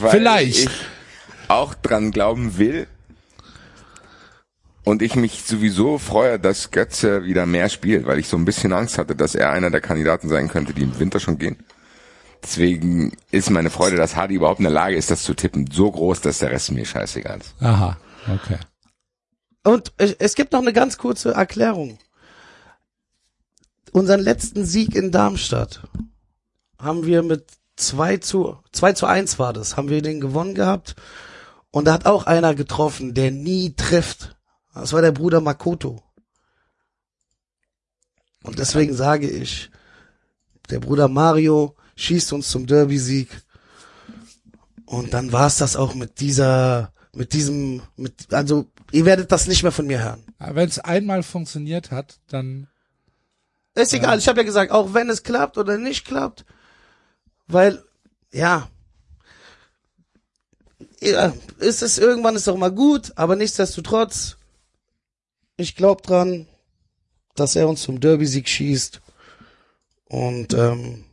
weil Vielleicht. ich auch dran glauben will. Und ich mich sowieso freue, dass Götze wieder mehr spielt, weil ich so ein bisschen Angst hatte, dass er einer der Kandidaten sein könnte, die im Winter schon gehen. Deswegen ist meine Freude, dass Hardy überhaupt in der Lage ist, das zu tippen, so groß, dass der Rest mir scheißegal ist. Aha, okay. Und es es gibt noch eine ganz kurze Erklärung. Unseren letzten Sieg in Darmstadt haben wir mit 2 zu, 2 zu 1 war das, haben wir den gewonnen gehabt. Und da hat auch einer getroffen, der nie trifft. Das war der Bruder Makoto. Und deswegen sage ich, der Bruder Mario schießt uns zum Derby-Sieg. Und dann war's das auch mit dieser, mit diesem, mit, also ihr werdet das nicht mehr von mir hören. Wenn es einmal funktioniert hat, dann Ist egal, ich habe ja gesagt, auch wenn es klappt oder nicht klappt, weil, ja, ja, ist es irgendwann ist doch mal gut, aber nichtsdestotrotz, ich glaube dran, dass er uns zum Derby-Sieg schießt und ähm,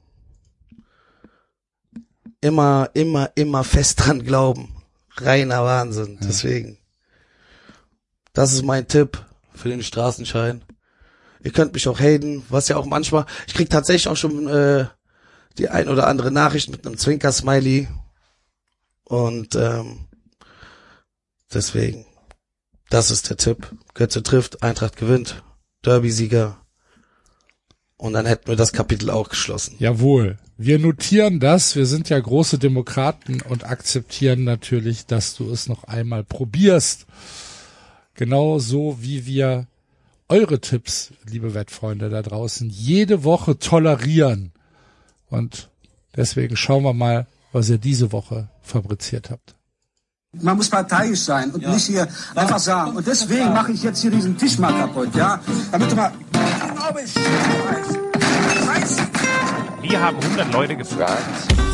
immer, immer, immer fest dran glauben. Reiner Wahnsinn, deswegen. Das ist mein Tipp für den Straßenschein. Ihr könnt mich auch haten, was ja auch manchmal, ich krieg tatsächlich auch schon äh, die ein oder andere Nachricht mit einem Zwinker-Smiley. Und ähm, deswegen, das ist der Tipp. Götze trifft, Eintracht gewinnt, Derby-Sieger. Und dann hätten wir das Kapitel auch geschlossen. Jawohl. Wir notieren das. Wir sind ja große Demokraten und akzeptieren natürlich, dass du es noch einmal probierst. Genauso wie wir eure Tipps, liebe Wettfreunde da draußen, jede Woche tolerieren. Und Deswegen schauen wir mal, was ihr diese Woche fabriziert habt. Man muss parteiisch sein und nicht hier einfach sagen. Und deswegen mache ich jetzt hier diesen Tisch mal kaputt, ja? Damit du mal. Wir haben 100 Leute gefragt.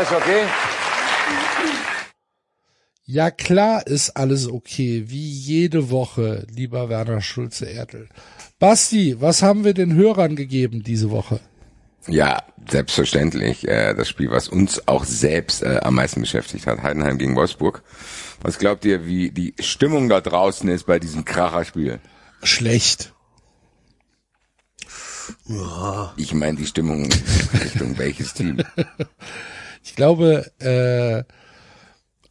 Alles okay? Ja, klar ist alles okay, wie jede Woche, lieber Werner Schulze-Erdl. Basti, was haben wir den Hörern gegeben diese Woche? Ja, selbstverständlich. Äh, das Spiel, was uns auch selbst äh, am meisten beschäftigt hat, Heidenheim gegen Wolfsburg. Was glaubt ihr, wie die Stimmung da draußen ist bei diesem Kracherspiel? Schlecht. Ja. Ich meine die Stimmung Richtung [laughs] welches Team? Ich glaube, äh,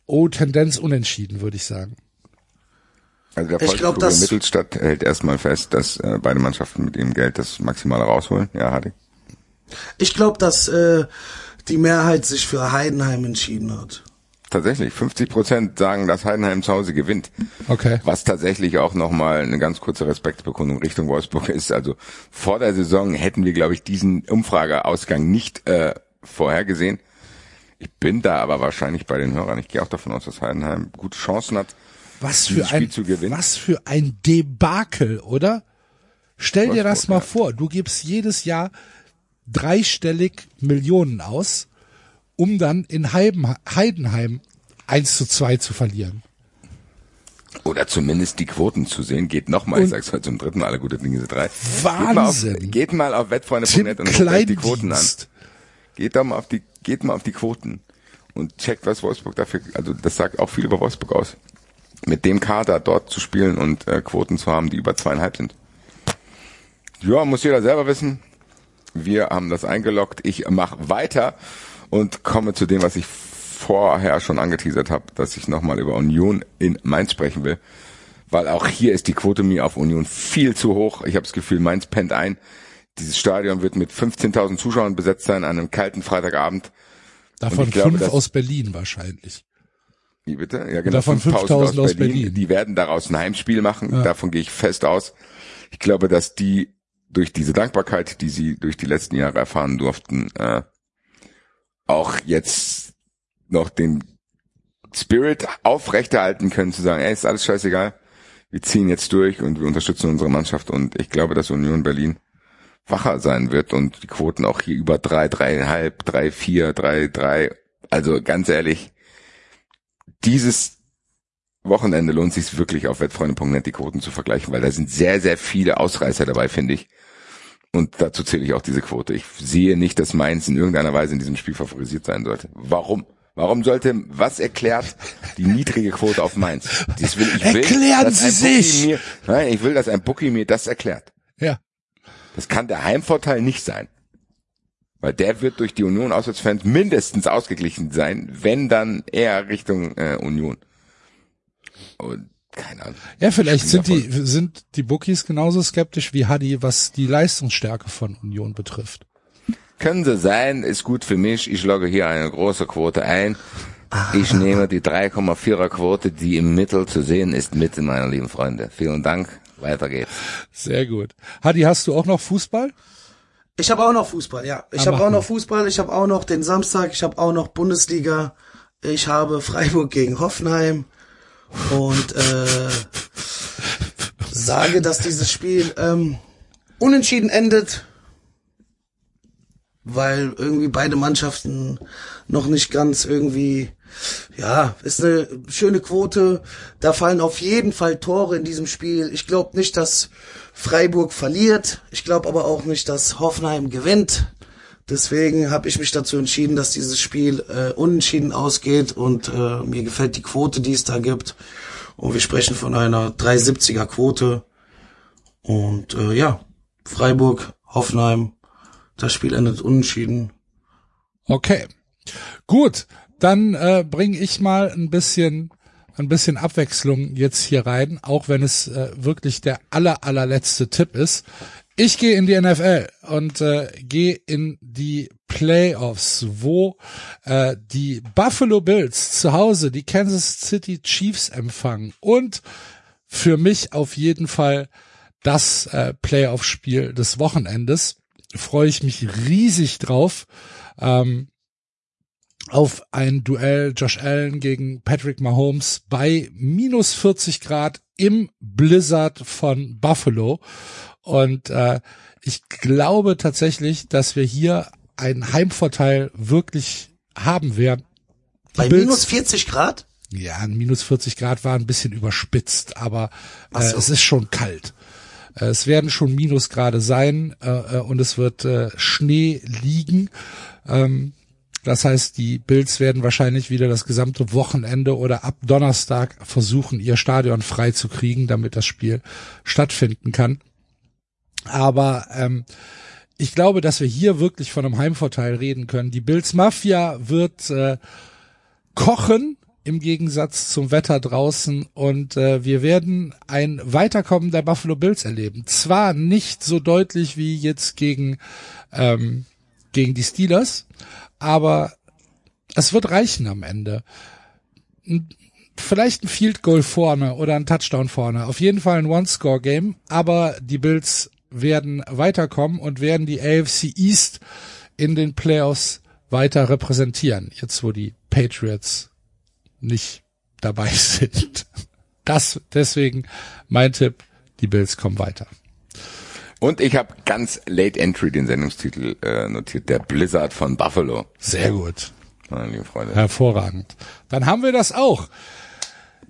oh, Tendenz unentschieden, würde ich sagen. Also der Ich glaub, Volksklub das- Mittelstadt hält erstmal fest, dass äh, beide Mannschaften mit ihrem Geld das Maximale rausholen. Ja, hatte Ich glaube, dass äh, die Mehrheit sich für Heidenheim entschieden hat. Tatsächlich, 50 Prozent sagen, dass Heidenheim zu Hause gewinnt. Okay. Was tatsächlich auch nochmal eine ganz kurze Respektbekundung Richtung Wolfsburg ist. Also vor der Saison hätten wir, glaube ich, diesen Umfrageausgang nicht äh, vorhergesehen. Ich bin da aber wahrscheinlich bei den Hörern. Ich gehe auch davon aus, dass Heidenheim gute Chancen hat. Was für ein, zu gewinnen. was für ein Debakel, oder? Stell dir das Wolfsburg, mal ja. vor. Du gibst jedes Jahr dreistellig Millionen aus, um dann in Heidenheim, Heidenheim 1 zu 2 zu verlieren. Oder zumindest die Quoten zu sehen. Geht nochmal, ich sag's heute zum dritten Mal, alle gute Dinge sind drei. Wahnsinn. Geht mal auf, geht mal auf wettfreunde.net und guckt euch die Quoten an. Geht doch mal auf die, geht mal auf die Quoten und checkt, was Wolfsburg dafür, also das sagt auch viel über Wolfsburg aus. Mit dem Kader dort zu spielen und äh, Quoten zu haben, die über zweieinhalb sind. Ja, muss jeder selber wissen. Wir haben das eingeloggt. Ich mache weiter und komme zu dem, was ich vorher schon angeteasert habe, dass ich nochmal über Union in Mainz sprechen will. Weil auch hier ist die Quote mir auf Union viel zu hoch. Ich habe das Gefühl, Mainz pennt ein. Dieses Stadion wird mit 15.000 Zuschauern besetzt sein an einem kalten Freitagabend. Davon glaube, fünf aus Berlin wahrscheinlich. Wie bitte? Ja, genau. Davon 5.000 aus Berlin. Die werden daraus ein Heimspiel machen. Davon gehe ich fest aus. Ich glaube, dass die durch diese Dankbarkeit, die sie durch die letzten Jahre erfahren durften, äh, auch jetzt noch den Spirit aufrechterhalten können, zu sagen, ey, ist alles scheißegal. Wir ziehen jetzt durch und wir unterstützen unsere Mannschaft. Und ich glaube, dass Union Berlin wacher sein wird und die Quoten auch hier über drei, dreieinhalb, drei, vier, drei, drei. Also ganz ehrlich, dieses Wochenende lohnt sich wirklich auf wettfreunde.net die Quoten zu vergleichen, weil da sind sehr, sehr viele Ausreißer dabei, finde ich. Und dazu zähle ich auch diese Quote. Ich sehe nicht, dass Mainz in irgendeiner Weise in diesem Spiel favorisiert sein sollte. Warum? Warum sollte, was erklärt die niedrige Quote auf Mainz? Will, ich will, Erklären Sie sich! Mir, nein, ich will, dass ein Bookie mir das erklärt. Ja. Das kann der Heimvorteil nicht sein. Weil der wird durch die Union-Auswärtsfans mindestens ausgeglichen sein, wenn dann eher Richtung äh, Union. Und keine Ahnung. Ja, vielleicht sind die, sind die Bookies genauso skeptisch wie Hadi, was die Leistungsstärke von Union betrifft. Können sie sein, ist gut für mich. Ich logge hier eine große Quote ein. Ich nehme die 3,4er Quote, die im Mittel zu sehen ist, mit, meine lieben Freunde. Vielen Dank. Weiter geht's. Sehr gut. Hadi, hast du auch noch Fußball? Ich habe auch noch Fußball, ja. Ich Ah, habe auch noch Fußball, ich habe auch noch den Samstag, ich habe auch noch Bundesliga, ich habe [laughs] Freiburg gegen Hoffenheim und äh, sage, dass dieses Spiel ähm, unentschieden endet, weil irgendwie beide Mannschaften noch nicht ganz irgendwie, ja, ist eine schöne Quote. Da fallen auf jeden Fall Tore in diesem Spiel. Ich glaube nicht, dass Freiburg verliert. Ich glaube aber auch nicht, dass Hoffenheim gewinnt. Deswegen habe ich mich dazu entschieden, dass dieses Spiel äh, unentschieden ausgeht und äh, mir gefällt die Quote, die es da gibt. Und wir sprechen von einer 370er Quote. Und äh, ja, Freiburg, Hoffenheim, das Spiel endet unentschieden. Okay. Gut, dann äh, bringe ich mal ein bisschen ein bisschen Abwechslung jetzt hier rein, auch wenn es äh, wirklich der aller allerletzte Tipp ist. Ich gehe in die NFL und äh, gehe in die Playoffs, wo äh, die Buffalo Bills zu Hause die Kansas City Chiefs empfangen und für mich auf jeden Fall das äh, Playoff-Spiel des Wochenendes. Freue ich mich riesig drauf. Ähm, auf ein Duell Josh Allen gegen Patrick Mahomes bei minus 40 Grad im Blizzard von Buffalo. Und äh, ich glaube tatsächlich, dass wir hier einen Heimvorteil wirklich haben werden. Die Bei Bills- minus 40 Grad? ja, ein minus 40 Grad war ein bisschen überspitzt, aber äh, so. es ist schon kalt. Äh, Es werden schon Minusgrade sein äh, äh, und es wird äh, Schnee liegen. Ähm, das heißt, die Bills werden wahrscheinlich wieder das gesamte Wochenende oder ab Donnerstag versuchen, ihr Stadion frei zu kriegen, damit das Spiel stattfinden kann. Aber ähm, ich glaube, dass wir hier wirklich von einem Heimvorteil reden können. Die Bills Mafia wird äh, kochen im Gegensatz zum Wetter draußen und äh, wir werden ein Weiterkommen der Buffalo Bills erleben. Zwar nicht so deutlich wie jetzt gegen ähm, gegen die Steelers, aber es wird reichen am Ende. Vielleicht ein Field Goal vorne oder ein Touchdown vorne. Auf jeden Fall ein One-Score-Game, aber die Bills werden weiterkommen und werden die AFC East in den Playoffs weiter repräsentieren. Jetzt, wo die Patriots nicht dabei [laughs] sind. Das deswegen mein Tipp, die Bills kommen weiter. Und ich habe ganz late entry den Sendungstitel äh, notiert, der Blizzard von Buffalo. Sehr gut. Meine lieben Freunde. Hervorragend. Dann haben wir das auch.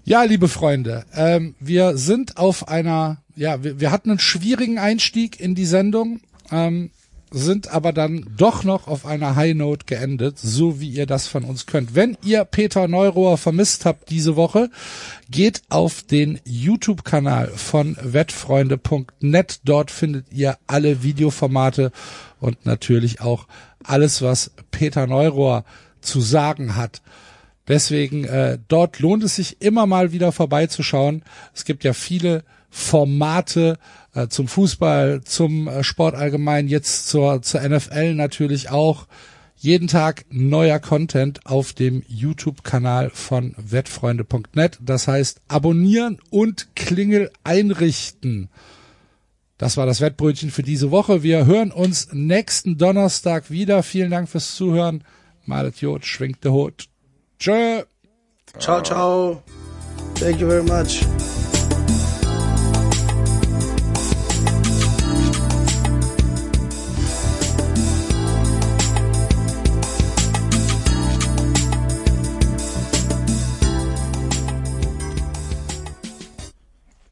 Ja, liebe Freunde, ähm, wir sind auf einer, ja, wir, wir hatten einen schwierigen Einstieg in die Sendung, ähm, sind aber dann doch noch auf einer High Note geendet, so wie ihr das von uns könnt. Wenn ihr Peter Neurohr vermisst habt diese Woche, geht auf den YouTube-Kanal von wettfreunde.net. Dort findet ihr alle Videoformate und natürlich auch alles, was Peter Neurohr zu sagen hat. Deswegen, äh, dort lohnt es sich immer mal wieder vorbeizuschauen. Es gibt ja viele Formate äh, zum Fußball, zum äh, Sport allgemein, jetzt zur, zur NFL natürlich auch. Jeden Tag neuer Content auf dem YouTube-Kanal von wettfreunde.net. Das heißt, abonnieren und Klingel einrichten. Das war das Wettbrötchen für diese Woche. Wir hören uns nächsten Donnerstag wieder. Vielen Dank fürs Zuhören. Malet Jod, schwingt der Hut. Tschö. Ciao, ciao. Thank you very much.